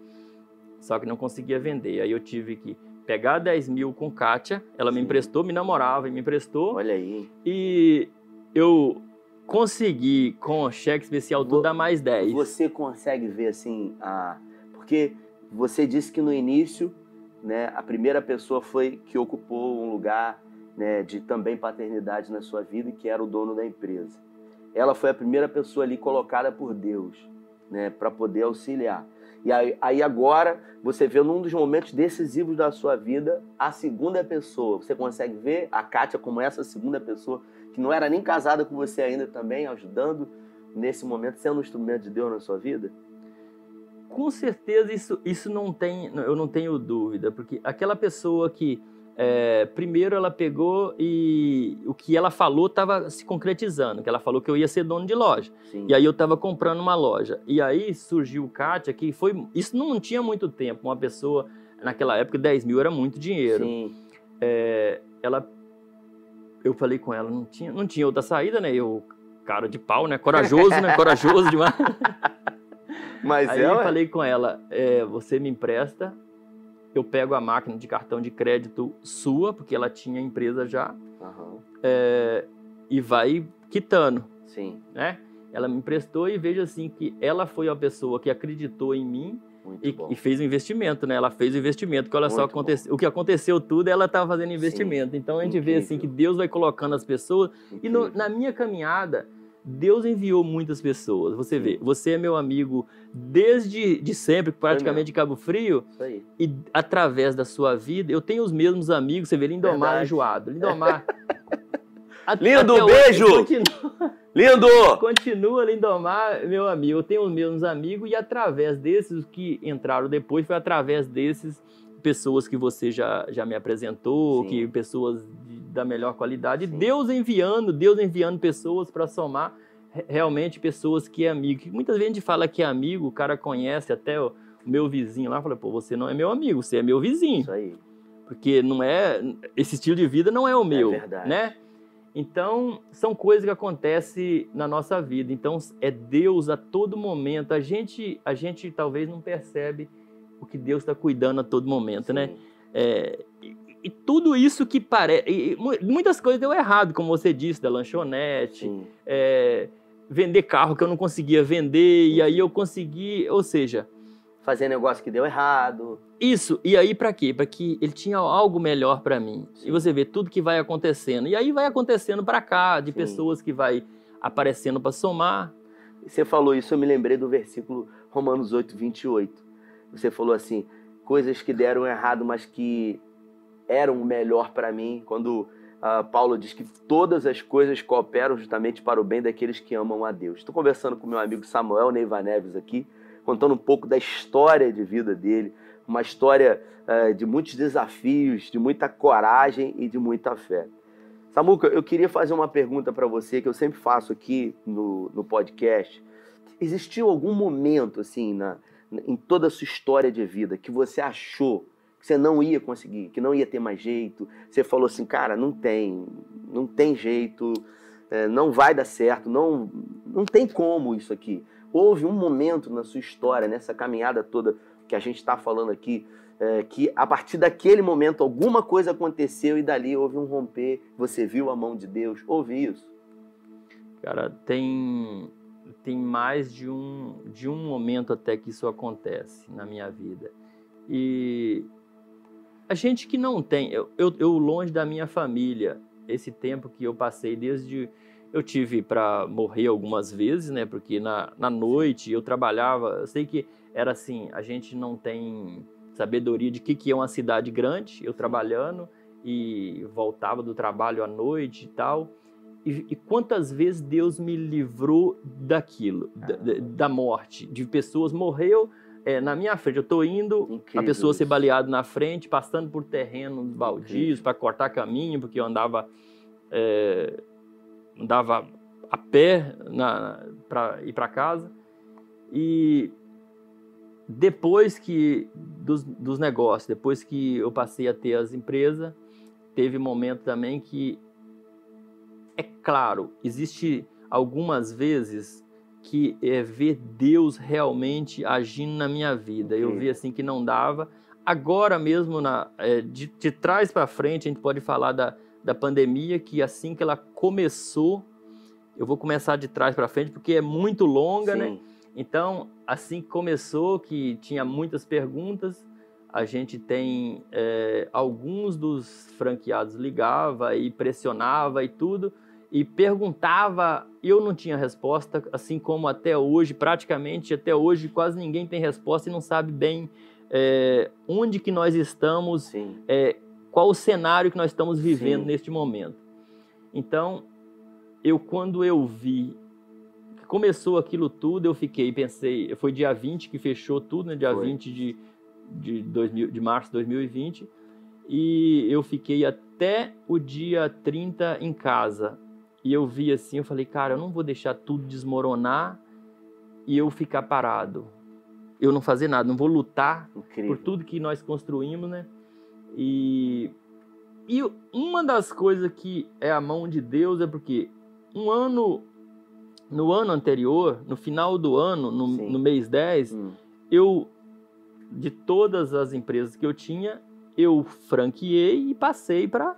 Só que não conseguia vender. Aí eu tive que pegar 10 mil com Kátia, ela me Sim. emprestou, me namorava e me emprestou. Olha aí. E eu consegui, com cheque especial, tudo dar mais 10. Você consegue ver assim a. Porque você disse que no início, né, a primeira pessoa foi que ocupou um lugar né, de também paternidade na sua vida, que era o dono da empresa. Ela foi a primeira pessoa ali colocada por Deus, né, para poder auxiliar. E aí, aí agora você vê num dos momentos decisivos da sua vida a segunda pessoa. Você consegue ver a Kátia como essa segunda pessoa que não era nem casada com você ainda também, ajudando nesse momento, sendo um instrumento de Deus na sua vida? Com certeza isso, isso não tem, eu não tenho dúvida, porque aquela pessoa que é, primeiro ela pegou e o que ela falou estava se concretizando, que ela falou que eu ia ser dono de loja. Sim. E aí eu estava comprando uma loja. E aí surgiu o Kátia, que foi. Isso não tinha muito tempo. Uma pessoa, naquela época, 10 mil era muito dinheiro. Sim. É, ela. Eu falei com ela, não tinha, não tinha outra saída, né? Eu, cara de pau, né? Corajoso, né? Corajoso demais. *laughs* Mas Aí é, eu ué. falei com ela, é, você me empresta, eu pego a máquina de cartão de crédito sua, porque ela tinha empresa já, Aham. é, e vai quitando, Sim, né? Ela me emprestou e vejo assim que ela foi a pessoa que acreditou em mim e, e fez o investimento, né? Ela fez o investimento, que olha só, aconteceu, o que aconteceu tudo, ela estava fazendo investimento. Então a gente vê assim que Incrível. Deus vai colocando as pessoas e no- Incrível. na minha caminhada, Deus enviou muitas pessoas. Você vê, você é meu amigo desde de sempre, praticamente de Cabo Frio, Isso aí. e através da sua vida, eu tenho os mesmos amigos. Você vê Lindomar Verdade. enjoado. Lindomar. *laughs* a- Lindo, hoje, beijo! Continua, Lindo! continua Lindomar, meu amigo. Eu tenho os mesmos amigos, e através desses, os que entraram depois, foi através desses pessoas que você já, já me apresentou, Sim. que pessoas da melhor qualidade. Sim. Deus enviando, Deus enviando pessoas para somar re- realmente pessoas que é amigo. Muitas vezes a gente fala que é amigo, o cara conhece até o meu vizinho lá, fala, pô, você não é meu amigo, você é meu vizinho. Isso aí. Porque não é esse estilo de vida não é o meu, verdade. né? Então, são coisas que acontecem na nossa vida. Então, é Deus a todo momento. A gente, a gente talvez não percebe o que Deus está cuidando a todo momento, né? Sim. É, e, tudo isso que parece. Muitas coisas deu errado, como você disse, da lanchonete, é, vender carro que eu não conseguia vender, e aí eu consegui. Ou seja, Fazer negócio que deu errado. isso. E aí para quê? Para que ele tinha algo melhor para mim. Sim. E você vê tudo que vai acontecendo. E aí vai acontecendo para cá, de Sim. pessoas que vai aparecendo para somar. Você falou isso, eu me lembrei do versículo Romanos 8, 28. Você falou assim: coisas que deram errado, mas que eram o melhor para mim. Quando ah, Paulo diz que todas as coisas cooperam justamente para o bem daqueles que amam a Deus. Estou conversando com meu amigo Samuel Neiva Neves aqui, contando um pouco da história de vida dele, uma história ah, de muitos desafios, de muita coragem e de muita fé. Samuca, eu queria fazer uma pergunta para você que eu sempre faço aqui no, no podcast. Existiu algum momento, assim, na, em toda a sua história de vida que você achou você não ia conseguir, que não ia ter mais jeito? Você falou assim, cara, não tem, não tem jeito, é, não vai dar certo, não, não tem como isso aqui. Houve um momento na sua história, nessa caminhada toda que a gente está falando aqui, é, que a partir daquele momento alguma coisa aconteceu e dali houve um romper, você viu a mão de Deus, houve isso? Cara, tem tem mais de um de um momento até que isso acontece na minha vida. E a gente que não tem, eu, eu, eu longe da minha família, esse tempo que eu passei desde eu tive para morrer algumas vezes, né? Porque na, na noite eu trabalhava, eu sei que era assim, a gente não tem sabedoria de que, que é uma cidade grande, eu trabalhando e voltava do trabalho à noite e tal. E, e quantas vezes Deus me livrou daquilo, da, da, morte, de pessoas morreu é, na minha frente. Eu estou indo, Incrível a pessoa isso. ser baleada na frente, passando por terrenos baldios para cortar caminho, porque eu andava é, andava a pé para ir para casa. E depois que dos, dos negócios, depois que eu passei a ter as empresas, teve momento também que é claro, existe algumas vezes que é ver Deus realmente agindo na minha vida. Okay. Eu vi assim que não dava. Agora mesmo, na, é, de, de trás para frente, a gente pode falar da, da pandemia, que assim que ela começou, eu vou começar de trás para frente, porque é muito longa, né? Sim. né? Então, assim que começou, que tinha muitas perguntas, a gente tem é, alguns dos franqueados ligava e pressionava e tudo e perguntava, eu não tinha resposta, assim como até hoje, praticamente até hoje quase ninguém tem resposta e não sabe bem é, onde que nós estamos, é, qual o cenário que nós estamos vivendo Sim. neste momento. Então, eu quando eu vi começou aquilo tudo, eu fiquei, pensei, foi dia 20 que fechou tudo, né? Dia foi. 20 de, de, 2000, de março de 2020. E eu fiquei até o dia 30 em casa. E eu vi assim, eu falei, cara, eu não vou deixar tudo desmoronar e eu ficar parado. Eu não fazer nada, não vou lutar Incrível. por tudo que nós construímos, né? E, e uma das coisas que é a mão de Deus é porque um ano no ano anterior, no final do ano, no, no mês 10, hum. eu, de todas as empresas que eu tinha, eu franqueei e passei para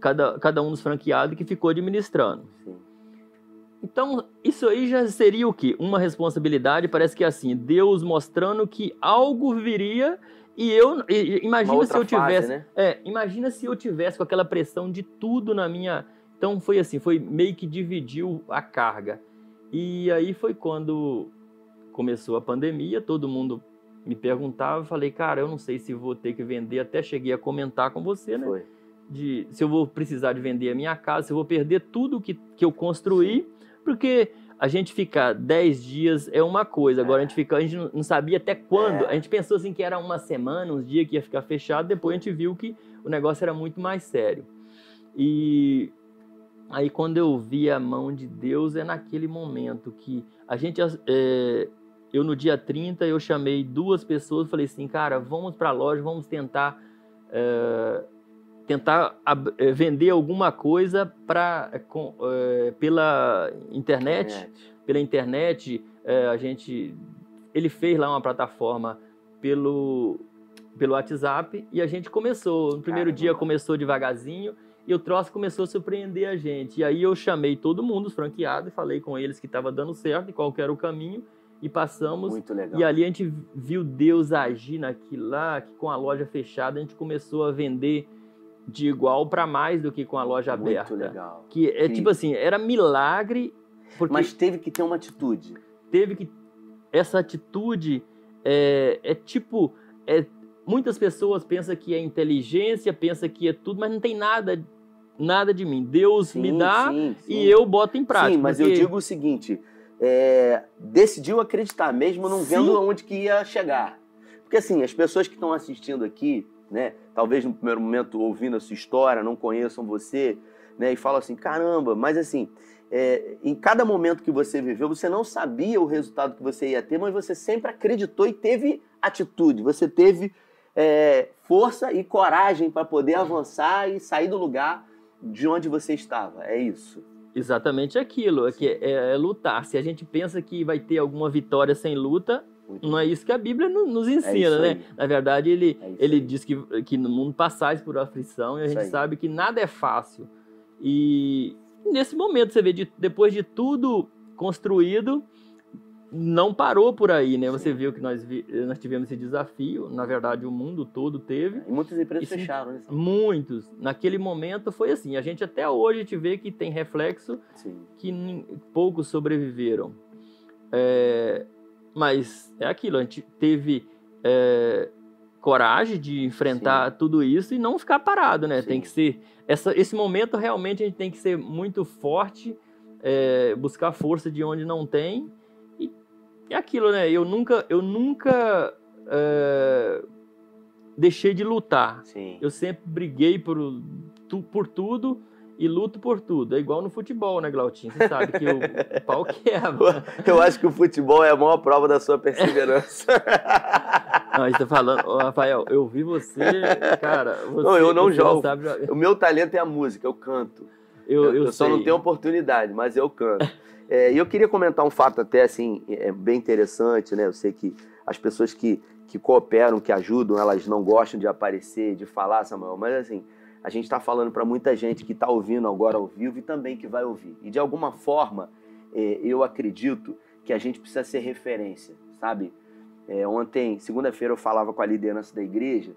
cada, cada um dos franqueados que ficou administrando. Sim. Então, isso aí já seria o quê? Uma responsabilidade, parece que é assim, Deus mostrando que algo viria e eu imagina se eu tivesse, fase, né? é, imagina se eu tivesse com aquela pressão de tudo na minha, então foi assim, foi meio que dividiu a carga. E aí foi quando começou a pandemia, todo mundo me perguntava, falei, cara, eu não sei se vou ter que vender, até cheguei a comentar com você, né? Foi. De se eu vou precisar de vender a minha casa, se eu vou perder tudo que, que eu construí, porque a gente ficar 10 dias é uma coisa, agora é. a gente fica, a gente não sabia até quando. É. A gente pensou assim que era uma semana, uns dias que ia ficar fechado, depois a gente viu que o negócio era muito mais sério. E Aí quando eu vi a mão de Deus é naquele momento que a gente é, eu no dia 30 eu chamei duas pessoas, falei assim, cara, vamos para a loja, vamos tentar é, tentar é, vender alguma coisa para é, pela internet, internet. pela internet é, a gente ele fez lá uma plataforma pelo pelo WhatsApp e a gente começou. No primeiro Caramba. dia começou devagarzinho e o troço começou a surpreender a gente. E aí eu chamei todo mundo, os franqueados, e falei com eles que estava dando certo e qual era o caminho. E passamos. Muito legal. E ali a gente viu Deus agir naquilo lá, que com a loja fechada a gente começou a vender de igual para mais do que com a loja Muito aberta. Muito legal. Que é tipo assim, era milagre. Porque Mas teve que ter uma atitude. Teve que. Essa atitude é, é tipo. É, muitas pessoas pensam que é inteligência, pensam que é tudo, mas não tem nada nada de mim. Deus sim, me dá sim, sim. e eu boto em prática. Sim, mas porque... eu digo o seguinte: é, decidiu acreditar, mesmo não vendo onde que ia chegar. Porque assim, as pessoas que estão assistindo aqui, né, talvez no primeiro momento ouvindo a sua história, não conheçam você, né, e falam assim, caramba, mas assim, é, em cada momento que você viveu, você não sabia o resultado que você ia ter, mas você sempre acreditou e teve atitude, você teve é, força e coragem para poder avançar e sair do lugar de onde você estava. É isso. Exatamente aquilo, é, que é, é lutar. Se a gente pensa que vai ter alguma vitória sem luta, muito não é isso que a Bíblia nos é ensina, é né? Na verdade, ele, é ele diz que, que no mundo passais por aflição e a gente sabe que nada é fácil. E nesse momento, você vê, de, depois de tudo construído, não parou por aí, né? Você viu que nós, vi, nós tivemos esse desafio, na verdade o mundo todo teve. E muitas empresas e, fecharam, né? Muitos. Naquele momento foi assim. A gente até hoje te vê que tem reflexo Sim. que poucos sobreviveram. É, mas é aquilo, a gente teve é, coragem de enfrentar Sim. tudo isso e não ficar parado, né? Sim. Tem que ser. Essa, esse momento realmente a gente tem que ser muito forte, é, buscar força de onde não tem é aquilo, né? Eu nunca, eu nunca é, deixei de lutar. Sim. Eu sempre briguei por, por tudo e luto por tudo. É igual no futebol, né, Glautinho? Você sabe que o, *laughs* pau quebra. *laughs* Eu acho que o futebol é a maior prova da sua perseverança. *laughs* Não, você tá falando, oh, Rafael, eu vi você, cara. Você, não, eu não jogo. Sabe... O meu talento é a música, eu canto. Eu, eu, eu só não tenho oportunidade, mas eu canto. É, e eu queria comentar um fato até assim, é, bem interessante, né? Eu sei que as pessoas que, que cooperam, que ajudam, elas não gostam de aparecer, de falar, Samuel, mas assim, a gente está falando para muita gente que está ouvindo agora ao vivo e também que vai ouvir. E de alguma forma, é, eu acredito que a gente precisa ser referência, sabe? É, ontem, segunda-feira, eu falava com a liderança da igreja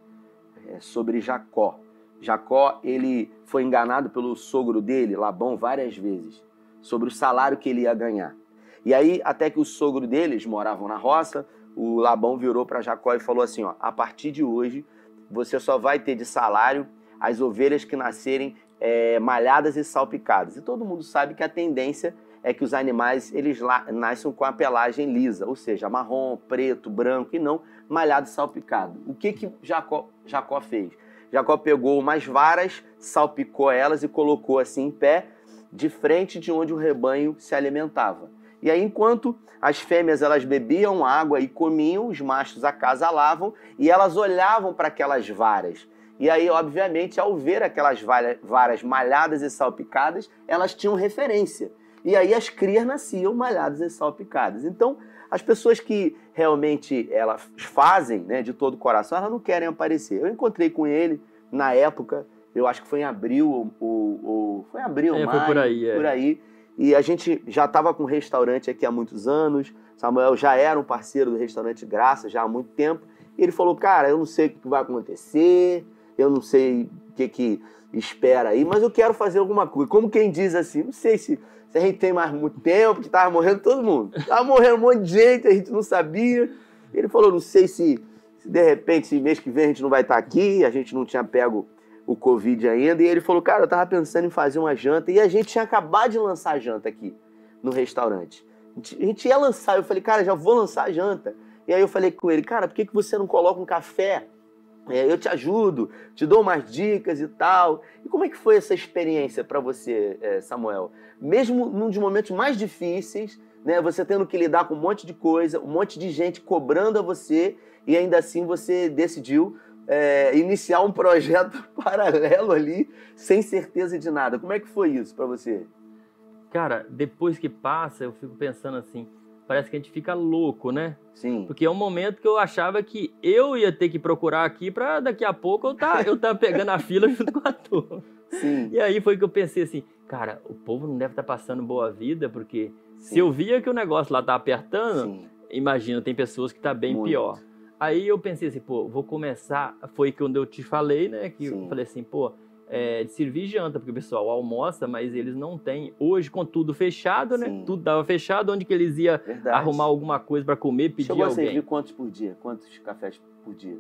é, sobre Jacó. Jacó, ele foi enganado pelo sogro dele, Labão, várias vezes sobre o salário que ele ia ganhar. E aí, até que o sogro deles moravam na roça, o Labão virou para Jacó e falou assim: ó, a partir de hoje, você só vai ter de salário as ovelhas que nascerem é, malhadas e salpicadas. E todo mundo sabe que a tendência é que os animais eles nasçam com a pelagem lisa, ou seja, marrom, preto, branco e não malhado e salpicado. O que que Jacó, Jacó fez? Jacó pegou umas varas, salpicou elas e colocou assim em pé de frente de onde o rebanho se alimentava. E aí, enquanto as fêmeas elas bebiam água e comiam, os machos acasalavam e elas olhavam para aquelas varas. E aí, obviamente, ao ver aquelas varas malhadas e salpicadas, elas tinham referência. E aí as crias nasciam malhadas e salpicadas. Então, as pessoas que realmente elas fazem né, de todo o coração, elas não querem aparecer. Eu encontrei com ele na época eu acho que foi em abril, ou, ou foi em abril, é, maio, foi por aí, é. por aí. E a gente já estava com restaurante aqui há muitos anos. Samuel já era um parceiro do restaurante Graça já há muito tempo. E ele falou, cara, eu não sei o que vai acontecer, eu não sei o que, que espera aí, mas eu quero fazer alguma coisa. Como quem diz assim, não sei se, se a gente tem mais muito tempo, que tava morrendo todo mundo. Tava morrendo um monte de gente, a gente não sabia. Ele falou, não sei se, se de repente, se mês que vem a gente não vai estar aqui, a gente não tinha pego o Covid ainda, e ele falou, cara, eu tava pensando em fazer uma janta, e a gente tinha acabado de lançar a janta aqui no restaurante. A gente ia lançar, eu falei, cara, já vou lançar a janta. E aí eu falei com ele, cara, por que, que você não coloca um café? É, eu te ajudo, te dou umas dicas e tal. E como é que foi essa experiência para você, é, Samuel? Mesmo num dos momentos mais difíceis, né, você tendo que lidar com um monte de coisa, um monte de gente cobrando a você, e ainda assim você decidiu é, iniciar um projeto *laughs* paralelo ali, sem certeza de nada. Como é que foi isso para você? Cara, depois que passa, eu fico pensando assim, parece que a gente fica louco, né? Sim. Porque é um momento que eu achava que eu ia ter que procurar aqui para daqui a pouco eu tá, *laughs* eu tá pegando a fila junto com a turma. Sim. E aí foi que eu pensei assim, cara, o povo não deve estar tá passando boa vida, porque Sim. se eu via que o negócio lá tá apertando, Sim. imagina, tem pessoas que tá bem Muito. pior. Aí eu pensei assim, pô, vou começar. Foi quando eu te falei, né? Que Sim. eu falei assim, pô, é, de servir janta, porque o pessoal almoça, mas eles não têm. Hoje, com tudo fechado, né? Sim. Tudo dava fechado, onde que eles iam Verdade. arrumar alguma coisa para comer, pedir Chegou alguém. Chegou a servir quantos por dia? Quantos cafés por dia?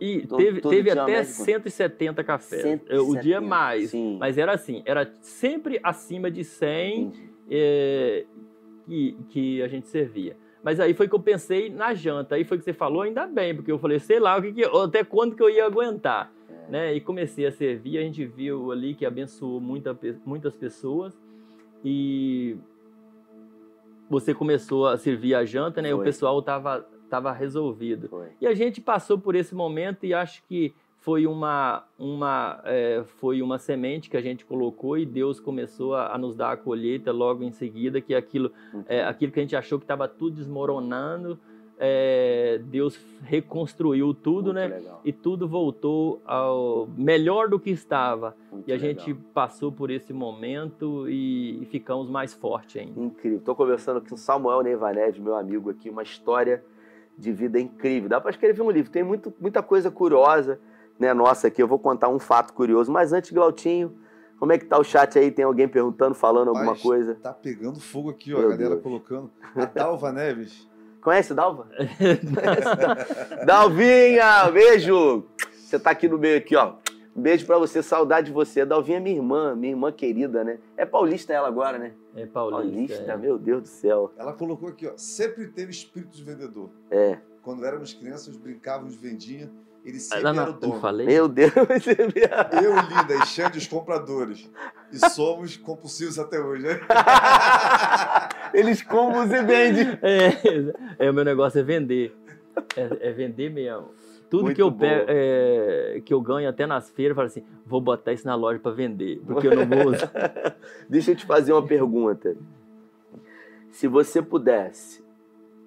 E todo, teve, todo teve até médico? 170 cafés. 170, o dia mais. Sim. Mas era assim, era sempre acima de 100 é, que, que a gente servia. Mas aí foi que eu pensei na janta. Aí foi que você falou, ainda bem, porque eu falei, sei lá, o que que, até quando que eu ia aguentar. É. Né? E comecei a servir, a gente viu ali que abençoou muita, muitas pessoas. e você começou a servir a janta, né? E o Foi. pessoal tava, tava resolvido. Foi. E a gente passou por esse momento e acho que foi uma, uma, é, foi uma semente que a gente colocou e Deus começou a, a nos dar a colheita logo em seguida, que aquilo, é, aquilo que a gente achou que estava tudo desmoronando, é, Deus reconstruiu tudo, Muito né? legal, E tudo voltou ao melhor do que estava. muito E a legal. gente passou por esse momento e, e ficamos mais fortes ainda. Incrível. Estou conversando com o Samuel Neiva Neves, meu amigo aqui, uma história de vida incrível. Dá para escrever um livro. Tem muito, muita coisa curiosa, né, nossa aqui. Eu vou contar um fato curioso. Mas antes, Glautinho, como é que tá o chat aí? Tem alguém perguntando, falando alguma coisa? Tá pegando fogo aqui, ó. Meu a galera Deus. colocando. A Dalva Neves. Conhece o Dalva? *laughs* Dalvinha, beijo! Você tá aqui no meio aqui, ó. Um beijo pra você, saudade de você. Dalvinha é minha irmã, minha irmã querida, né? É paulista ela agora, né? É paulista. Paulista, é. meu Deus do céu. Ela colocou aqui, ó. Sempre teve espírito de vendedor. É. Quando éramos crianças, brincávamos de vendinha. Ele sempre na- era o eu dono. falei? Meu Deus. Eu, Linda e Xande, os compradores. E somos compulsivos até hoje, né? *laughs* Eles como você vende. É, é, o meu negócio é vender. É, é vender mesmo. Tudo Muito que eu, pego, é, que eu ganho até nas feiras, eu falo assim, vou botar isso na loja para vender, porque eu não usar. *laughs* Deixa eu te fazer uma pergunta. Se você pudesse,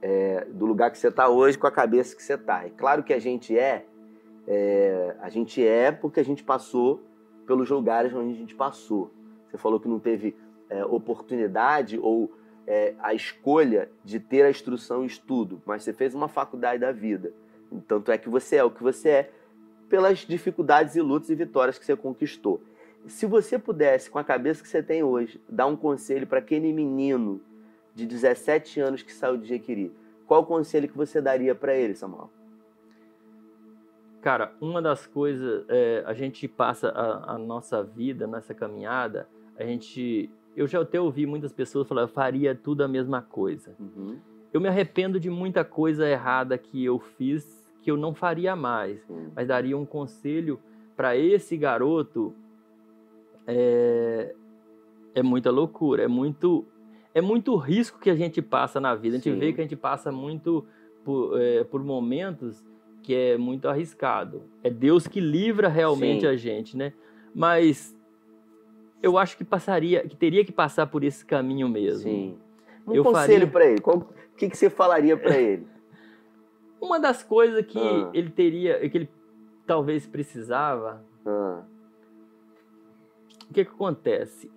é, do lugar que você está hoje com a cabeça que você está, é claro que a gente é, é, a gente é porque a gente passou pelos lugares onde a gente passou. Você falou que não teve é, oportunidade ou é, a escolha de ter a instrução e estudo, mas você fez uma faculdade da vida. Tanto é que você é o que você é pelas dificuldades e lutas e vitórias que você conquistou. Se você pudesse, com a cabeça que você tem hoje, dar um conselho para aquele menino de 17 anos que saiu de Jequiri, qual o conselho que você daria para ele, Samuel? Cara, uma das coisas, é, a gente passa a, a nossa vida nessa caminhada, a gente. Eu já até ouvi muitas pessoas falar, faria tudo a mesma coisa. Uhum, Eu me arrependo de muita coisa errada que eu fiz, que eu não faria mais. sim. mas daria um conselho para esse garoto é, é muita loucura, é muito é muito risco que a gente passa na vida. A gente Sim. vê que a gente passa muito por, é, por momentos que é muito arriscado. É Deus que livra realmente Sim. a gente, né? Mas eu acho que passaria, que teria que passar por esse caminho mesmo. Sim. Um Eu conselho faria- para ele. O que, que você falaria para *laughs* ele? Uma das coisas que Ah. ele teria, que ele talvez precisava, Ah, o que, que acontece?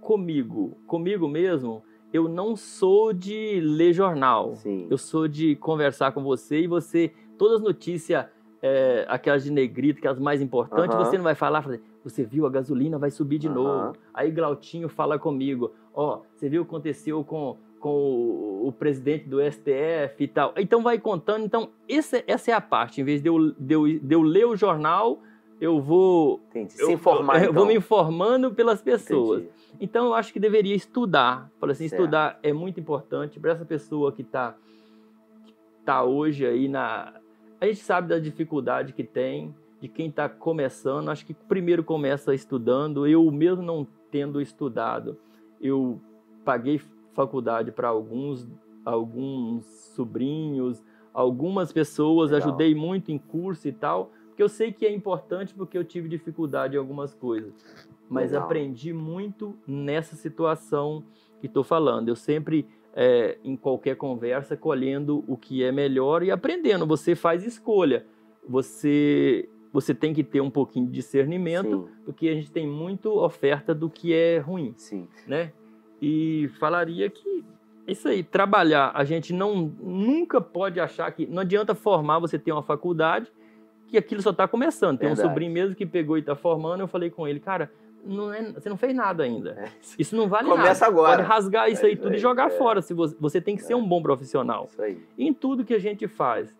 Comigo, comigo mesmo, eu não sou de ler jornal. sim. Eu sou de conversar com você e você, todas as notícias, é, aquelas de negrito, aquelas mais importantes, Aham. você não vai falar, fala, você viu, a gasolina vai subir de Aham. novo. Aí Glautinho fala comigo, ó, você viu o que aconteceu com, com o, o presidente do STF e tal. Então vai contando, então esse- essa é a parte, em vez de eu, de eu, de eu ler o jornal, eu vou Entendi. eu- Se informar, *laughs* eu, eu então. vou me informando pelas pessoas. Entendi. Então eu acho que deveria estudar. Falei assim, Certo. estudar é muito importante para essa pessoa que está tá hoje aí na. A gente sabe da dificuldade que tem, de quem está começando. Acho que primeiro começa estudando. Eu mesmo não tendo estudado, eu paguei faculdade para alguns, alguns sobrinhos, algumas pessoas, Legal. ajudei muito em curso e tal, porque eu sei que é importante porque eu tive dificuldade em algumas coisas. Mas Legal. aprendi muito nessa situação que estou falando. Eu sempre, é, em qualquer conversa, colhendo o que é melhor e aprendendo. Você faz escolha. Você, você tem que ter um pouquinho de discernimento, Sim, porque a gente tem muito oferta do que é ruim, sim. né? E falaria que é isso aí, trabalhar, a gente não nunca pode achar que não adianta formar, você ter uma faculdade, que aquilo só está começando. Tem Verdade. um sobrinho mesmo que pegou e está formando, eu falei com ele, cara, não é, você não fez nada ainda. É. Isso não vale Começa nada. agora. Pode rasgar isso É aí isso tudo e jogar é. fora. Se você, você tem que ser um bom profissional Isso aí. em tudo que a gente faz.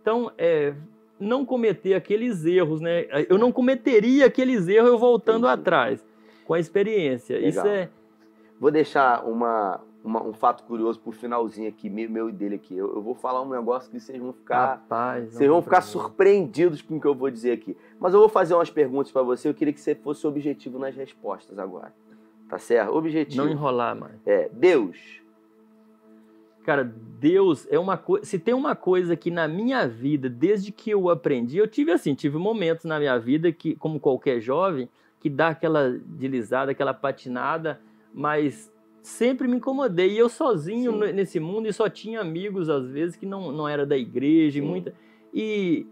Então, é, não cometer aqueles erros, né? Eu não cometeria aqueles erros eu voltando Entendi. atrás, com a experiência. Isso Legal. é. Vou deixar uma, uma- um fato curioso pro finalzinho aqui, meu, e dele aqui. Eu, eu vou falar um negócio que vocês vão ficar. Rapaz, Vocês vão ficar surpreendidos com o que eu vou dizer aqui. Mas eu vou fazer umas perguntas para você. Eu queria que você fosse objetivo nas respostas agora. Tá certo? Objetivo. Não enrolar mais. É, Deus. Cara, Deus é uma coisa. Se tem uma coisa que na minha vida, desde que eu aprendi, eu tive assim, tive momentos na minha vida que, como qualquer jovem, que dá aquela deslizada, aquela patinada, mas sempre me incomodei. E eu sozinho Sim. nesse mundo e só tinha amigos, às vezes, que não, não era da igreja, e Sim. muita. E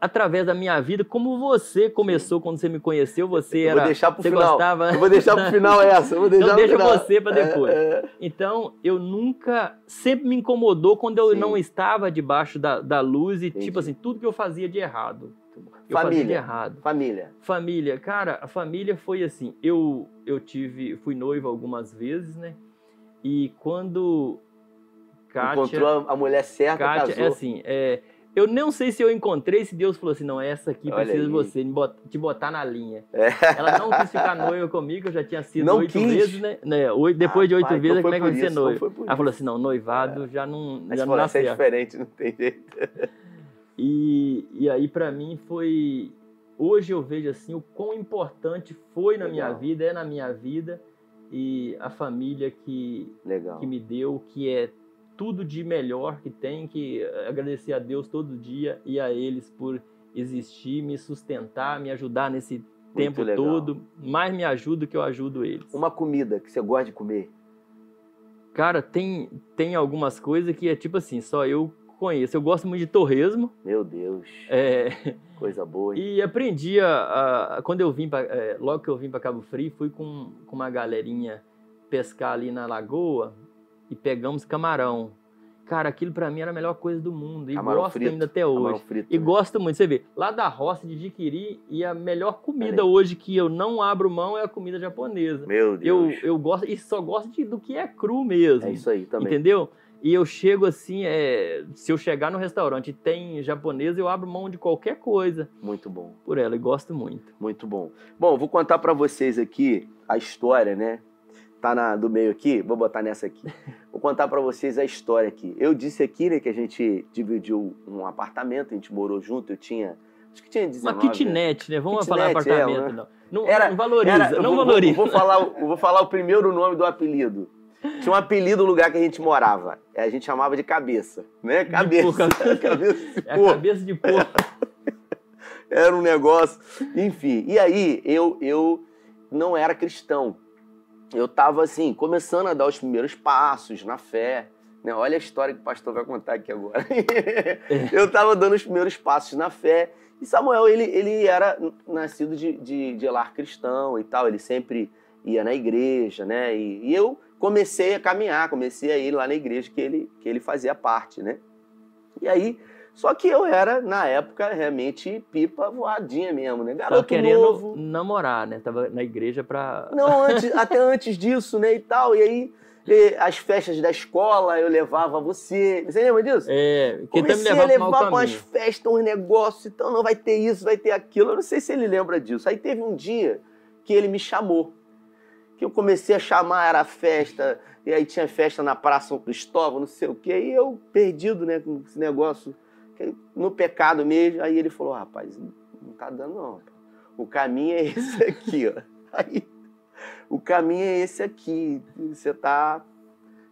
através da minha vida, como você começou quando você me conheceu, você eu vou era. deixar pro Você final. gostava. Eu vou deixar pro final *laughs* essa. Eu vou deixar Então deixa final. você pra depois. É, é. Então, eu nunca. Sempre me incomodou quando eu Sim. não estava debaixo da, da luz e, Entendi. tipo assim, tudo que eu fazia de errado. Eu fazia de Família. errado. Família. Família, cara, a família foi assim. Eu, eu tive. Fui noivo algumas vezes, né? E quando. Kátia, Encontrou a, a mulher certa, Kátia, casou. é assim, é, eu não sei se eu encontrei, se Deus falou assim, não, essa aqui Olha precisa de aí. você, te botar na linha. É. *laughs* Ela não quis ficar noiva comigo, eu já tinha sido Não oito quis? vezes, né? né? Oito, depois de oito Rapaz, vezes, como é que vai ser noivo? Ela falou assim, não, noivado já não, Mas já não essa é diferente, não tem jeito. *laughs* E, e aí, pra mim, foi. Hoje eu vejo assim o quão importante foi na minha Legal. vida, é na minha vida, e a família que, Legal. que me deu, que é tudo de melhor que tem, que agradecer a Deus todo dia e a eles por existir, me sustentar, me ajudar nesse tempo legal. todo. Mais me ajuda que eu ajudo eles. Uma comida que você gosta de comer. Cara, tem, tem algumas coisas que é tipo assim, só eu conheço. Eu gosto muito de torresmo. Meu Deus, É, coisa boa. hein? E aprendi a, a- quando eu vim para logo que eu vim para Cabo Frio, fui com, com uma galerinha pescar ali na lagoa e pegamos camarão. Cara, aquilo para mim era a melhor coisa do mundo e Camarão gosto frito, ainda até hoje. frito. E né? gosto muito, você vê, lá da roça de Jiquiri e a melhor comida hoje que eu não abro mão é a comida japonesa. Meu Eu, Deus. eu gosto e só gosto de, do que é cru mesmo. É isso aí também. Entendeu? E eu chego assim, é, se eu chegar no restaurante e tem japonês, eu abro mão de qualquer coisa Muito bom, por ela e gosto muito. muito bom. Bom, vou contar pra vocês aqui a história, né? Tá na, do meio aqui, vou botar nessa aqui. *laughs* Vou contar pra vocês a história aqui. Eu disse aqui, né, que a gente dividiu um apartamento, a gente morou junto, eu tinha, acho que tinha 19. Uma kitnet, né? Vamos falar Kitnet, é, apartamento, né? não. Não, Era- não valoriza, Era- eu não vou, valoriza. Vou, vou falar, o- vou falar o primeiro nome do apelido. Tinha um apelido no lugar que a gente morava. É, A gente chamava de cabeça, né? Cabeça. *laughs* porco. cabeça de É cabeça de porco. *laughs* Era um negócio. Enfim. E aí, eu, eu não era cristão. Eu estava assim, começando a dar os primeiros passos na fé. né? Olha a história que o pastor vai contar aqui agora. *laughs* eu estava dando os primeiros passos na fé. E Samuel, ele, ele era nascido de, de, de lar cristão e tal. Ele sempre ia na igreja, né? E, e eu comecei a caminhar, comecei a ir lá na igreja que ele, que ele fazia parte, né? E aí, só que eu era, na época, realmente pipa voadinha mesmo, né? Tava Garoto querendo novo. namorar, né? Tava na igreja pra. Não, antes, *laughs* até antes disso, né, e tal. E aí, e as festas da escola, eu levava você. Você lembra disso? É, que tá me Comecei a levar pra umas festas, uns negócios, então não vai ter isso, vai ter aquilo. Eu não sei se ele lembra disso. Aí teve um dia que ele me chamou. Que eu comecei a chamar, era festa, e aí tinha festa na Praça São Cristóvão, não sei o quê. E eu, perdido, né, com esse negócio, no pecado mesmo. Aí ele falou, rapaz, não tá dando não. O caminho é esse aqui, ó. *laughs* Aí, o caminho é esse aqui. Você tá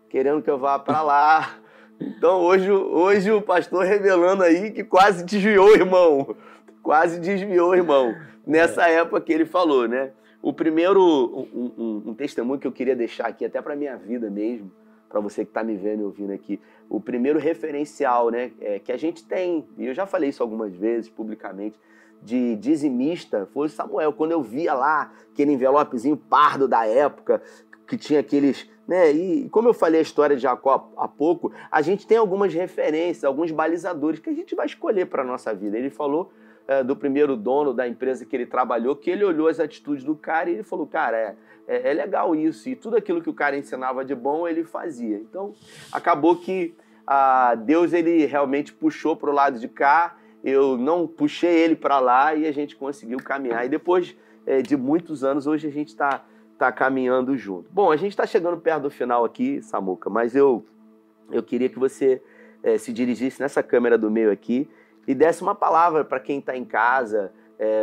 querendo que eu vá pra lá. Então hoje, hoje o pastor revelando aí que quase desviou irmão. Quase desviou irmão. Nessa época que ele falou, né? O primeiro, um, um- um testemunho que eu queria deixar aqui, até para minha vida mesmo, para você que está me vendo e ouvindo aqui, o primeiro referencial, né, é, que a gente tem, e eu já falei isso algumas vezes publicamente, de dizimista, foi o Samuel. Quando eu via lá aquele envelopezinho pardo da época, que tinha aqueles. Né? E como eu falei a história de Jacó há pouco, a gente tem algumas referências, alguns balizadores que a gente vai escolher para a nossa vida. Ele falou eh, do primeiro dono da empresa que ele trabalhou, que ele olhou as atitudes do cara e ele falou: cara, é, é, é legal isso. E tudo aquilo que o cara ensinava de bom, ele fazia. Então, acabou que ah, Deus ele realmente puxou para o lado de cá, eu não puxei ele para lá e a gente conseguiu caminhar. E depois eh, de muitos anos, hoje a gente está tá caminhando junto. Bom, a gente está chegando perto do final aqui, Samuca, mas eu, eu queria que você eh, se dirigisse nessa câmera do meio aqui e desse uma palavra para quem está em casa,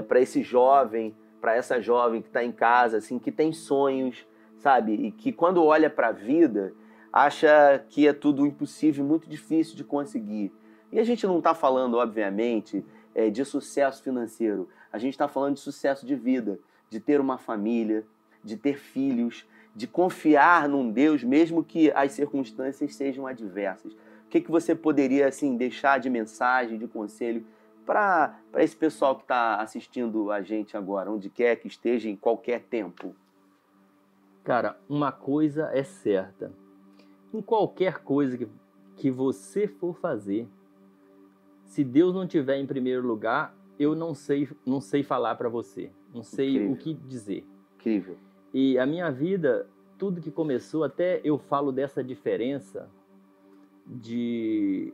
para esse jovem, para essa jovem que está em casa, assim, que tem sonhos, sabe? E que quando olha para a vida, acha que é tudo impossível, muito difícil de conseguir. E a gente não está falando, obviamente, é, de sucesso financeiro. A gente está falando de sucesso de vida, de ter uma família, de ter filhos, de confiar num Deus, mesmo que as circunstâncias sejam adversas. O que, que você poderia assim deixar de mensagem, de conselho para esse pessoal que está assistindo a gente agora, onde quer que esteja, em qualquer tempo? Cara, uma coisa é certa. Em qualquer coisa que, que você for fazer, se Deus não tiver em primeiro lugar, eu não sei, não sei falar para você, não sei Incrível. o que dizer. Incrível. E a minha vida, tudo que começou, até eu falo dessa diferença de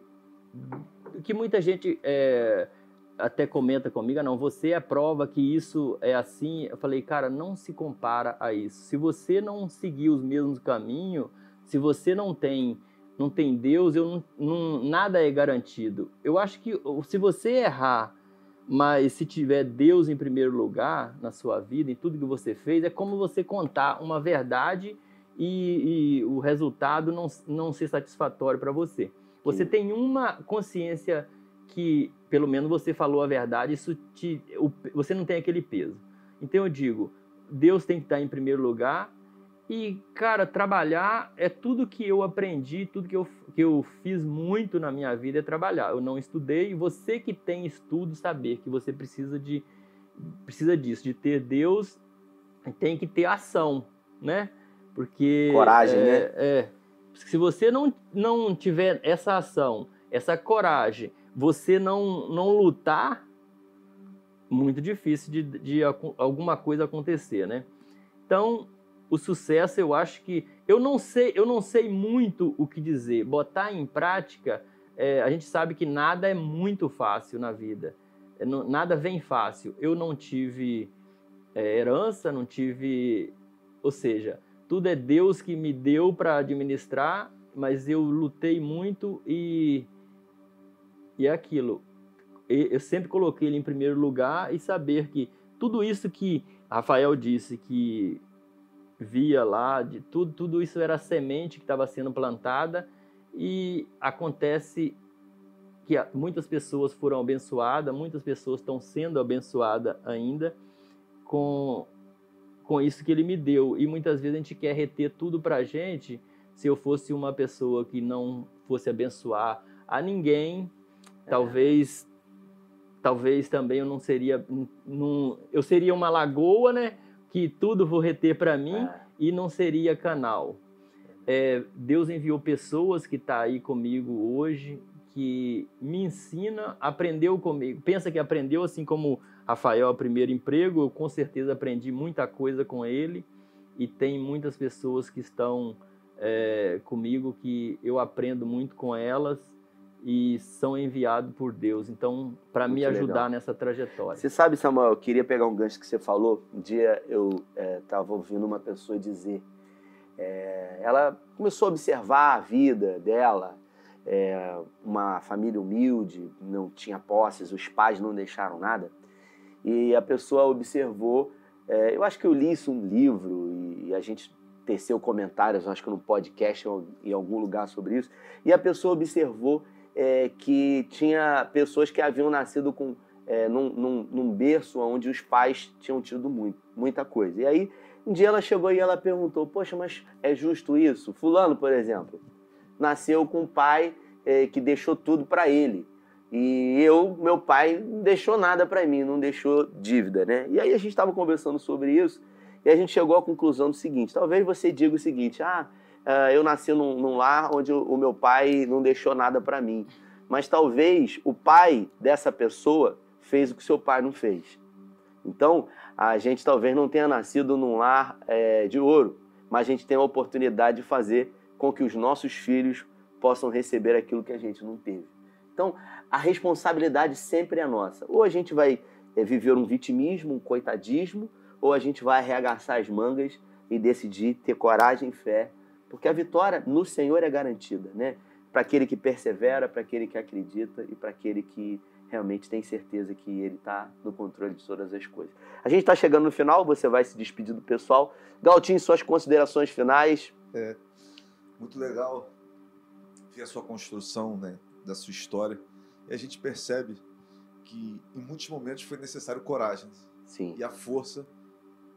que muita gente é, até comenta comigo, ah, não, você é prova que isso é assim. Eu falei, cara, não se compara a isso. Se você não seguir os mesmos caminhos, se você não tem não tem Deus, eu não, não, nada é garantido. Eu acho que se você errar, mas se tiver Deus em primeiro lugar na sua vida, em tudo que você fez, é como você contar uma verdade e, e o resultado não, não ser satisfatório para você. Você Sim. tem uma consciência que, pelo menos, você falou a verdade, isso te, você não tem aquele peso. Então eu digo, Deus tem que estar em primeiro lugar e, cara, trabalhar é tudo que eu aprendi, tudo que eu, que eu fiz muito na minha vida é trabalhar. Eu não estudei, e você que tem estudo, saber que você precisa de precisa disso, de ter Deus, tem que ter ação, né? Porque coragem, é, né? É. Se você não, não tiver essa ação, essa coragem, você não não lutar, muito difícil de, de alguma coisa acontecer, né? Então, o sucesso, eu acho que eu não sei, eu não sei muito o que dizer. Botar em prática, é, a gente sabe que nada é muito fácil na vida. É, não, nada vem fácil. Eu não tive é, herança, não tive, ou seja, tudo é Deus que me deu para administrar, mas eu lutei muito e e é aquilo. Eu sempre coloquei ele em primeiro lugar e saber que tudo isso que Rafael disse que via lá, de tudo, tudo isso era semente que estava sendo plantada e acontece que muitas pessoas foram abençoadas, muitas pessoas estão sendo abençoadas ainda com, com isso que ele me deu. E muitas vezes a gente quer reter tudo para a gente. Se eu fosse uma pessoa que não fosse abençoar a ninguém, é. talvez talvez também eu não seria não, eu seria uma lagoa, né? que tudo vou reter para mim é. e não seria canal. É, Deus enviou pessoas que está aí comigo hoje, que me ensina, aprendeu comigo. Pensa que aprendeu assim como Rafael, o primeiro emprego, eu com certeza aprendi muita coisa com ele e tem muitas pessoas que estão é, comigo que eu aprendo muito com elas e são enviados por Deus. Então, para me ajudar legal. nessa trajetória. Você sabe, Samuel, eu queria pegar um gancho que você falou. Um dia eu estava é, ouvindo uma pessoa dizer. É, ela começou a observar a vida dela, é, uma família humilde, não tinha posses, os pais não deixaram nada. E a pessoa observou. É, eu acho que eu li isso um livro e, a gente teceu comentários, acho que no podcast em algum lugar sobre isso. E a pessoa observou é, que tinha pessoas que haviam nascido com, é, num, num, num, berço onde os pais tinham tido muito, muita coisa. E aí, um dia ela chegou e ela perguntou: Poxa, mas é justo isso? Fulano, por exemplo, nasceu com um pai é, que deixou tudo para ele. E eu, meu pai, não deixou nada para mim, não deixou dívida, né? E aí a gente estava conversando sobre isso e a gente chegou à conclusão do seguinte: talvez você diga o seguinte, ah uh, eu nasci num, num, lar onde o, o meu pai não deixou nada para mim. Mas talvez o pai dessa pessoa fez o que seu pai não fez. Então, a gente talvez não tenha nascido num lar é, de ouro, mas a gente tem a oportunidade de fazer com que os nossos filhos possam receber aquilo que a gente não teve. Então, a responsabilidade sempre é nossa. Ou a gente vai é, viver um vitimismo, um coitadismo, ou a gente vai arregaçar as mangas e decidir ter coragem e fé porque a vitória no Senhor é garantida, né? Para aquele que persevera, para aquele que acredita e para aquele que realmente tem certeza que ele está no controle de todas as coisas. A gente está chegando no final, você vai se despedir do pessoal. Galtinho, suas considerações finais. É, muito legal ver a sua construção, né, da sua história. E a gente percebe que em muitos momentos foi necessário coragem. Sim. E a força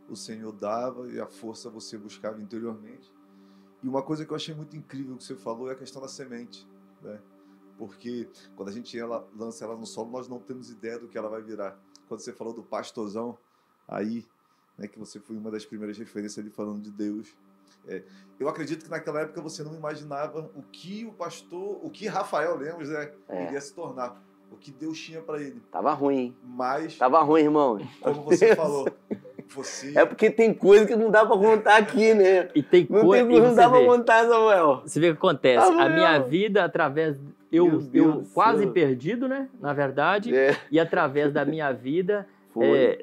o Senhor dava e a força você buscava interiormente. E uma coisa que eu achei muito incrível que você falou é a questão da semente, né? Porque quando a gente ela, lança ela no solo, nós não temos ideia do que ela vai virar. Quando você falou do pastorzão, aí, né, que você foi uma das primeiras referências ali falando de Deus. É, eu acredito que naquela época você não imaginava o que o pastor, o que Rafael Lemos né, É. iria se tornar, o que Deus tinha para ele. Tava ruim, hein? Mas, Tava ruim, irmão. como você falou, você É porque tem coisa que não dá pra contar aqui, né? *laughs* E tem Não, coisa. tem, e não você dá pra vê, contar, Samuel. Você vê o que acontece. Ah, a minha vida, através. Eu, Deus eu quase perdido, né? Na verdade. É, E através da minha vida. É,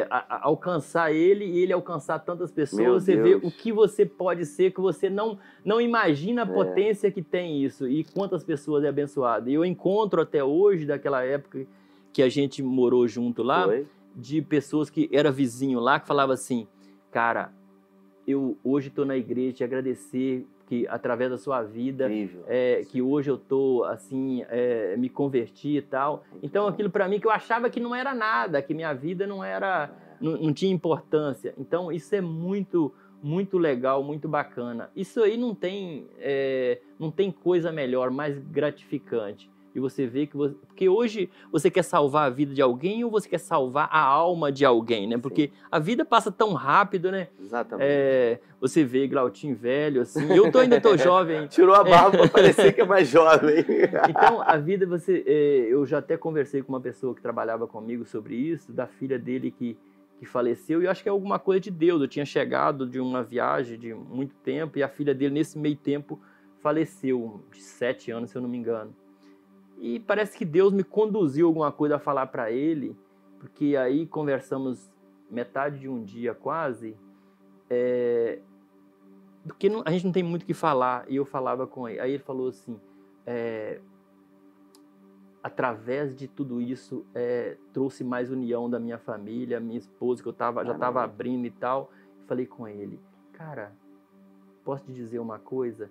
é, a- a- alcançar ele e ele alcançar tantas pessoas. Meu você vê Deus. o que você pode ser, que você não, não imagina a É. potência que tem isso e quantas pessoas é abençoado. E eu encontro até hoje, daquela época que a gente morou junto lá, Foi. de pessoas que era vizinho lá que falava assim, cara, eu hoje estou na igreja te agradecer que através da sua vida é, que hoje eu tô assim é, me converti e tal. Então aquilo para mim que eu achava que não era nada, que minha vida não era não, não tinha importância. Então isso é muito muito legal, muito bacana. Isso aí não tem é, não tem coisa melhor, mais gratificante. E você vê que você, porque hoje você quer salvar a vida de alguém ou você quer salvar a alma de alguém, né? Porque a vida passa tão rápido, né? Exatamente. É, você vê Glautinho velho assim. Eu tô, ainda tô jovem, *laughs* Tirou a barba pra parecer que é mais jovem. *laughs* então, a vida, você. é, eu já até conversei com uma pessoa que trabalhava comigo sobre isso, da filha dele que, que faleceu, e eu acho que é alguma coisa de Deus. Eu tinha chegado de uma viagem de muito tempo, e a filha dele, nesse meio tempo, faleceu, de sete anos, se eu não me engano. E parece que Deus me conduziu alguma coisa a falar para ele, porque aí conversamos metade de um dia quase, é, porque não- a gente não tem muito o que falar, e eu falava com ele. Aí ele falou assim, é, através de tudo isso, é, trouxe mais união da minha família, minha esposa, que eu tava, já estava abrindo e tal. Falei com ele, cara, posso te dizer uma coisa?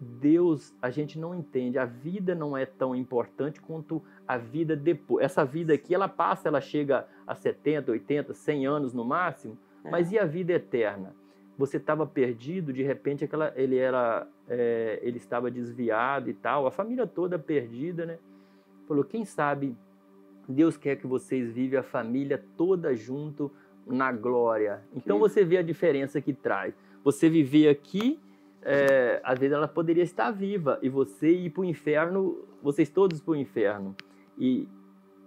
Deus, a gente não entende, a vida não é tão importante quanto a vida depois. Essa vida aqui, ela passa, ela chega a 70, 80, 100 anos no máximo, É. mas e a vida eterna? Você estava perdido, de repente aquela, ele era, é, ele estava desviado e tal, a família toda perdida, né? Falou, quem sabe Deus quer que vocês vivem a família toda junto na glória. Então Que- você vê a diferença que traz. Você viver aqui, é, às vezes ela poderia estar viva e você ir para o inferno, vocês todos para o inferno. E,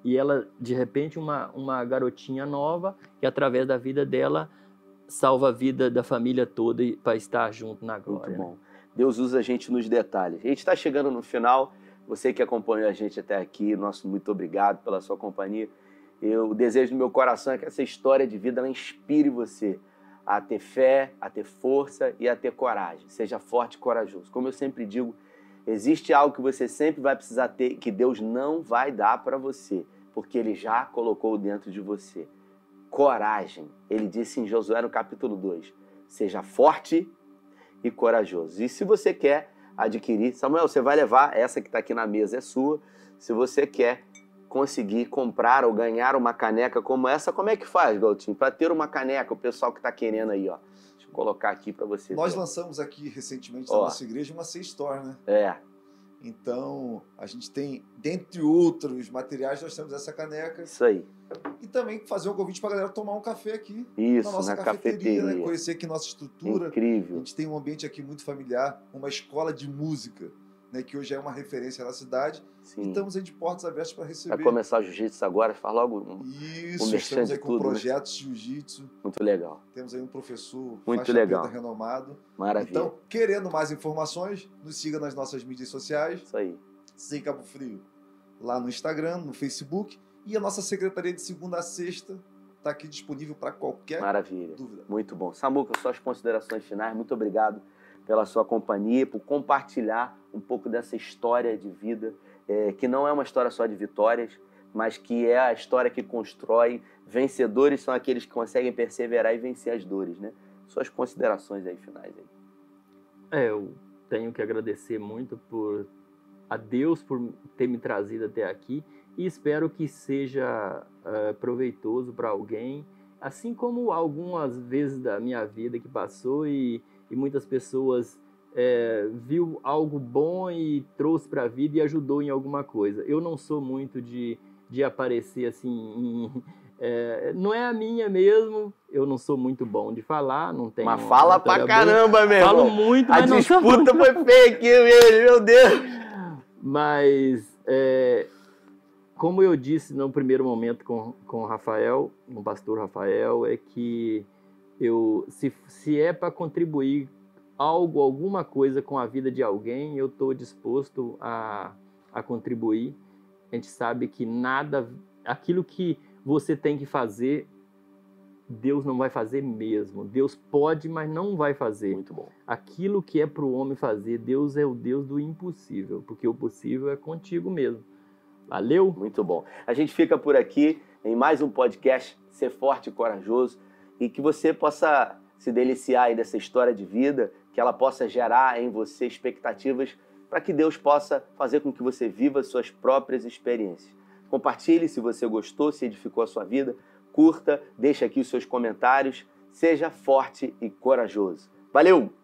e ela, de repente, uma, uma garotinha nova, que através da vida dela salva a vida da família toda para estar junto na glória. Muito bom. Deus usa a gente nos detalhes. A gente está chegando no final. Você que acompanhou a gente até aqui, nosso muito obrigado pela sua companhia. Eu o desejo no meu coração é que essa história de vida ela inspire você a ter fé, a ter força e a ter coragem. Seja forte e corajoso. Como eu sempre digo, existe algo que você sempre vai precisar ter que Deus não vai dar para você, porque ele já colocou dentro de você. Coragem. Ele disse em Josué no capítulo 2: Seja forte e corajoso. E se você quer adquirir, Samuel, você vai levar essa que está aqui na mesa é sua. Se você quer conseguir comprar ou ganhar uma caneca como essa, como é que faz, Galtinho? Para ter uma caneca, o pessoal que está querendo aí, ó. Deixa eu colocar aqui para você. Nós ver. lançamos aqui recentemente Ó. na nossa igreja uma C-Store, né? É, Então, a gente tem, dentre outros materiais, nós temos essa caneca. isso aí. E também fazer um convite para a galera tomar um café aqui Isso, na nossa na cafeteria, cafeteria. né? conhecer aqui nossa estrutura. A Incrível. gente tem um ambiente aqui muito familiar, uma escola de música, né? que hoje é uma referência na cidade. E Sim. estamos aí de portas abertas para Vai receber. começar o jiu-jitsu agora, faz logo um- Isso, merchan estamos aí com tudo, né? projetos de jiu-jitsu. muito legal. Temos aí um professor Muito legal. renomado. Maravilha. Então, querendo mais informações, nos siga nas nossas mídias sociais. isso aí. Sem Cabo Frio, lá no Instagram, no Facebook. E a nossa secretaria de segunda a sexta está aqui disponível para qualquer Maravilha. dúvida. Muito bom. Samuca, suas considerações finais, muito obrigado pela sua companhia, por compartilhar um pouco dessa história de vida, é, que não é uma história só de vitórias, mas que é a história que constrói. Vencedores são aqueles que conseguem perseverar e vencer as dores, né? Suas considerações aí finais aí. É, eu tenho que agradecer muito por a Deus por ter me trazido até aqui e espero que seja uh, proveitoso para alguém, assim como algumas vezes da minha vida que passou e, e muitas pessoas é, viu algo bom e trouxe para a vida e ajudou em alguma coisa. Eu não sou muito de, de aparecer assim, em, *laughs* é, não é a minha mesmo. Eu não sou muito bom de falar, não tenho. Mas fala pra caramba, meu Falo muito, mas A não sou disputa foi feia aqui mesmo, meu Deus. Mas, é, como eu disse no primeiro momento com, com o Rafael, com o pastor Rafael, é que eu, se, se é para contribuir algo, alguma coisa com a vida de alguém, eu estou disposto a, a contribuir. A gente sabe que nada, aquilo que você tem que fazer, Deus não vai fazer mesmo. Deus pode, mas não vai fazer. Muito bom. Aquilo que é para o homem fazer, Deus é o Deus do impossível, porque o possível é contigo mesmo. Valeu? Muito bom. A gente fica por aqui em mais um podcast Ser Forte e Corajoso e que você possa se deliciar aí dessa história de vida, que ela possa gerar em você expectativas para que Deus possa fazer com que você viva suas próprias experiências. Compartilhe se você gostou, se edificou a sua vida, curta, deixe aqui os seus comentários, seja forte e corajoso. Valeu!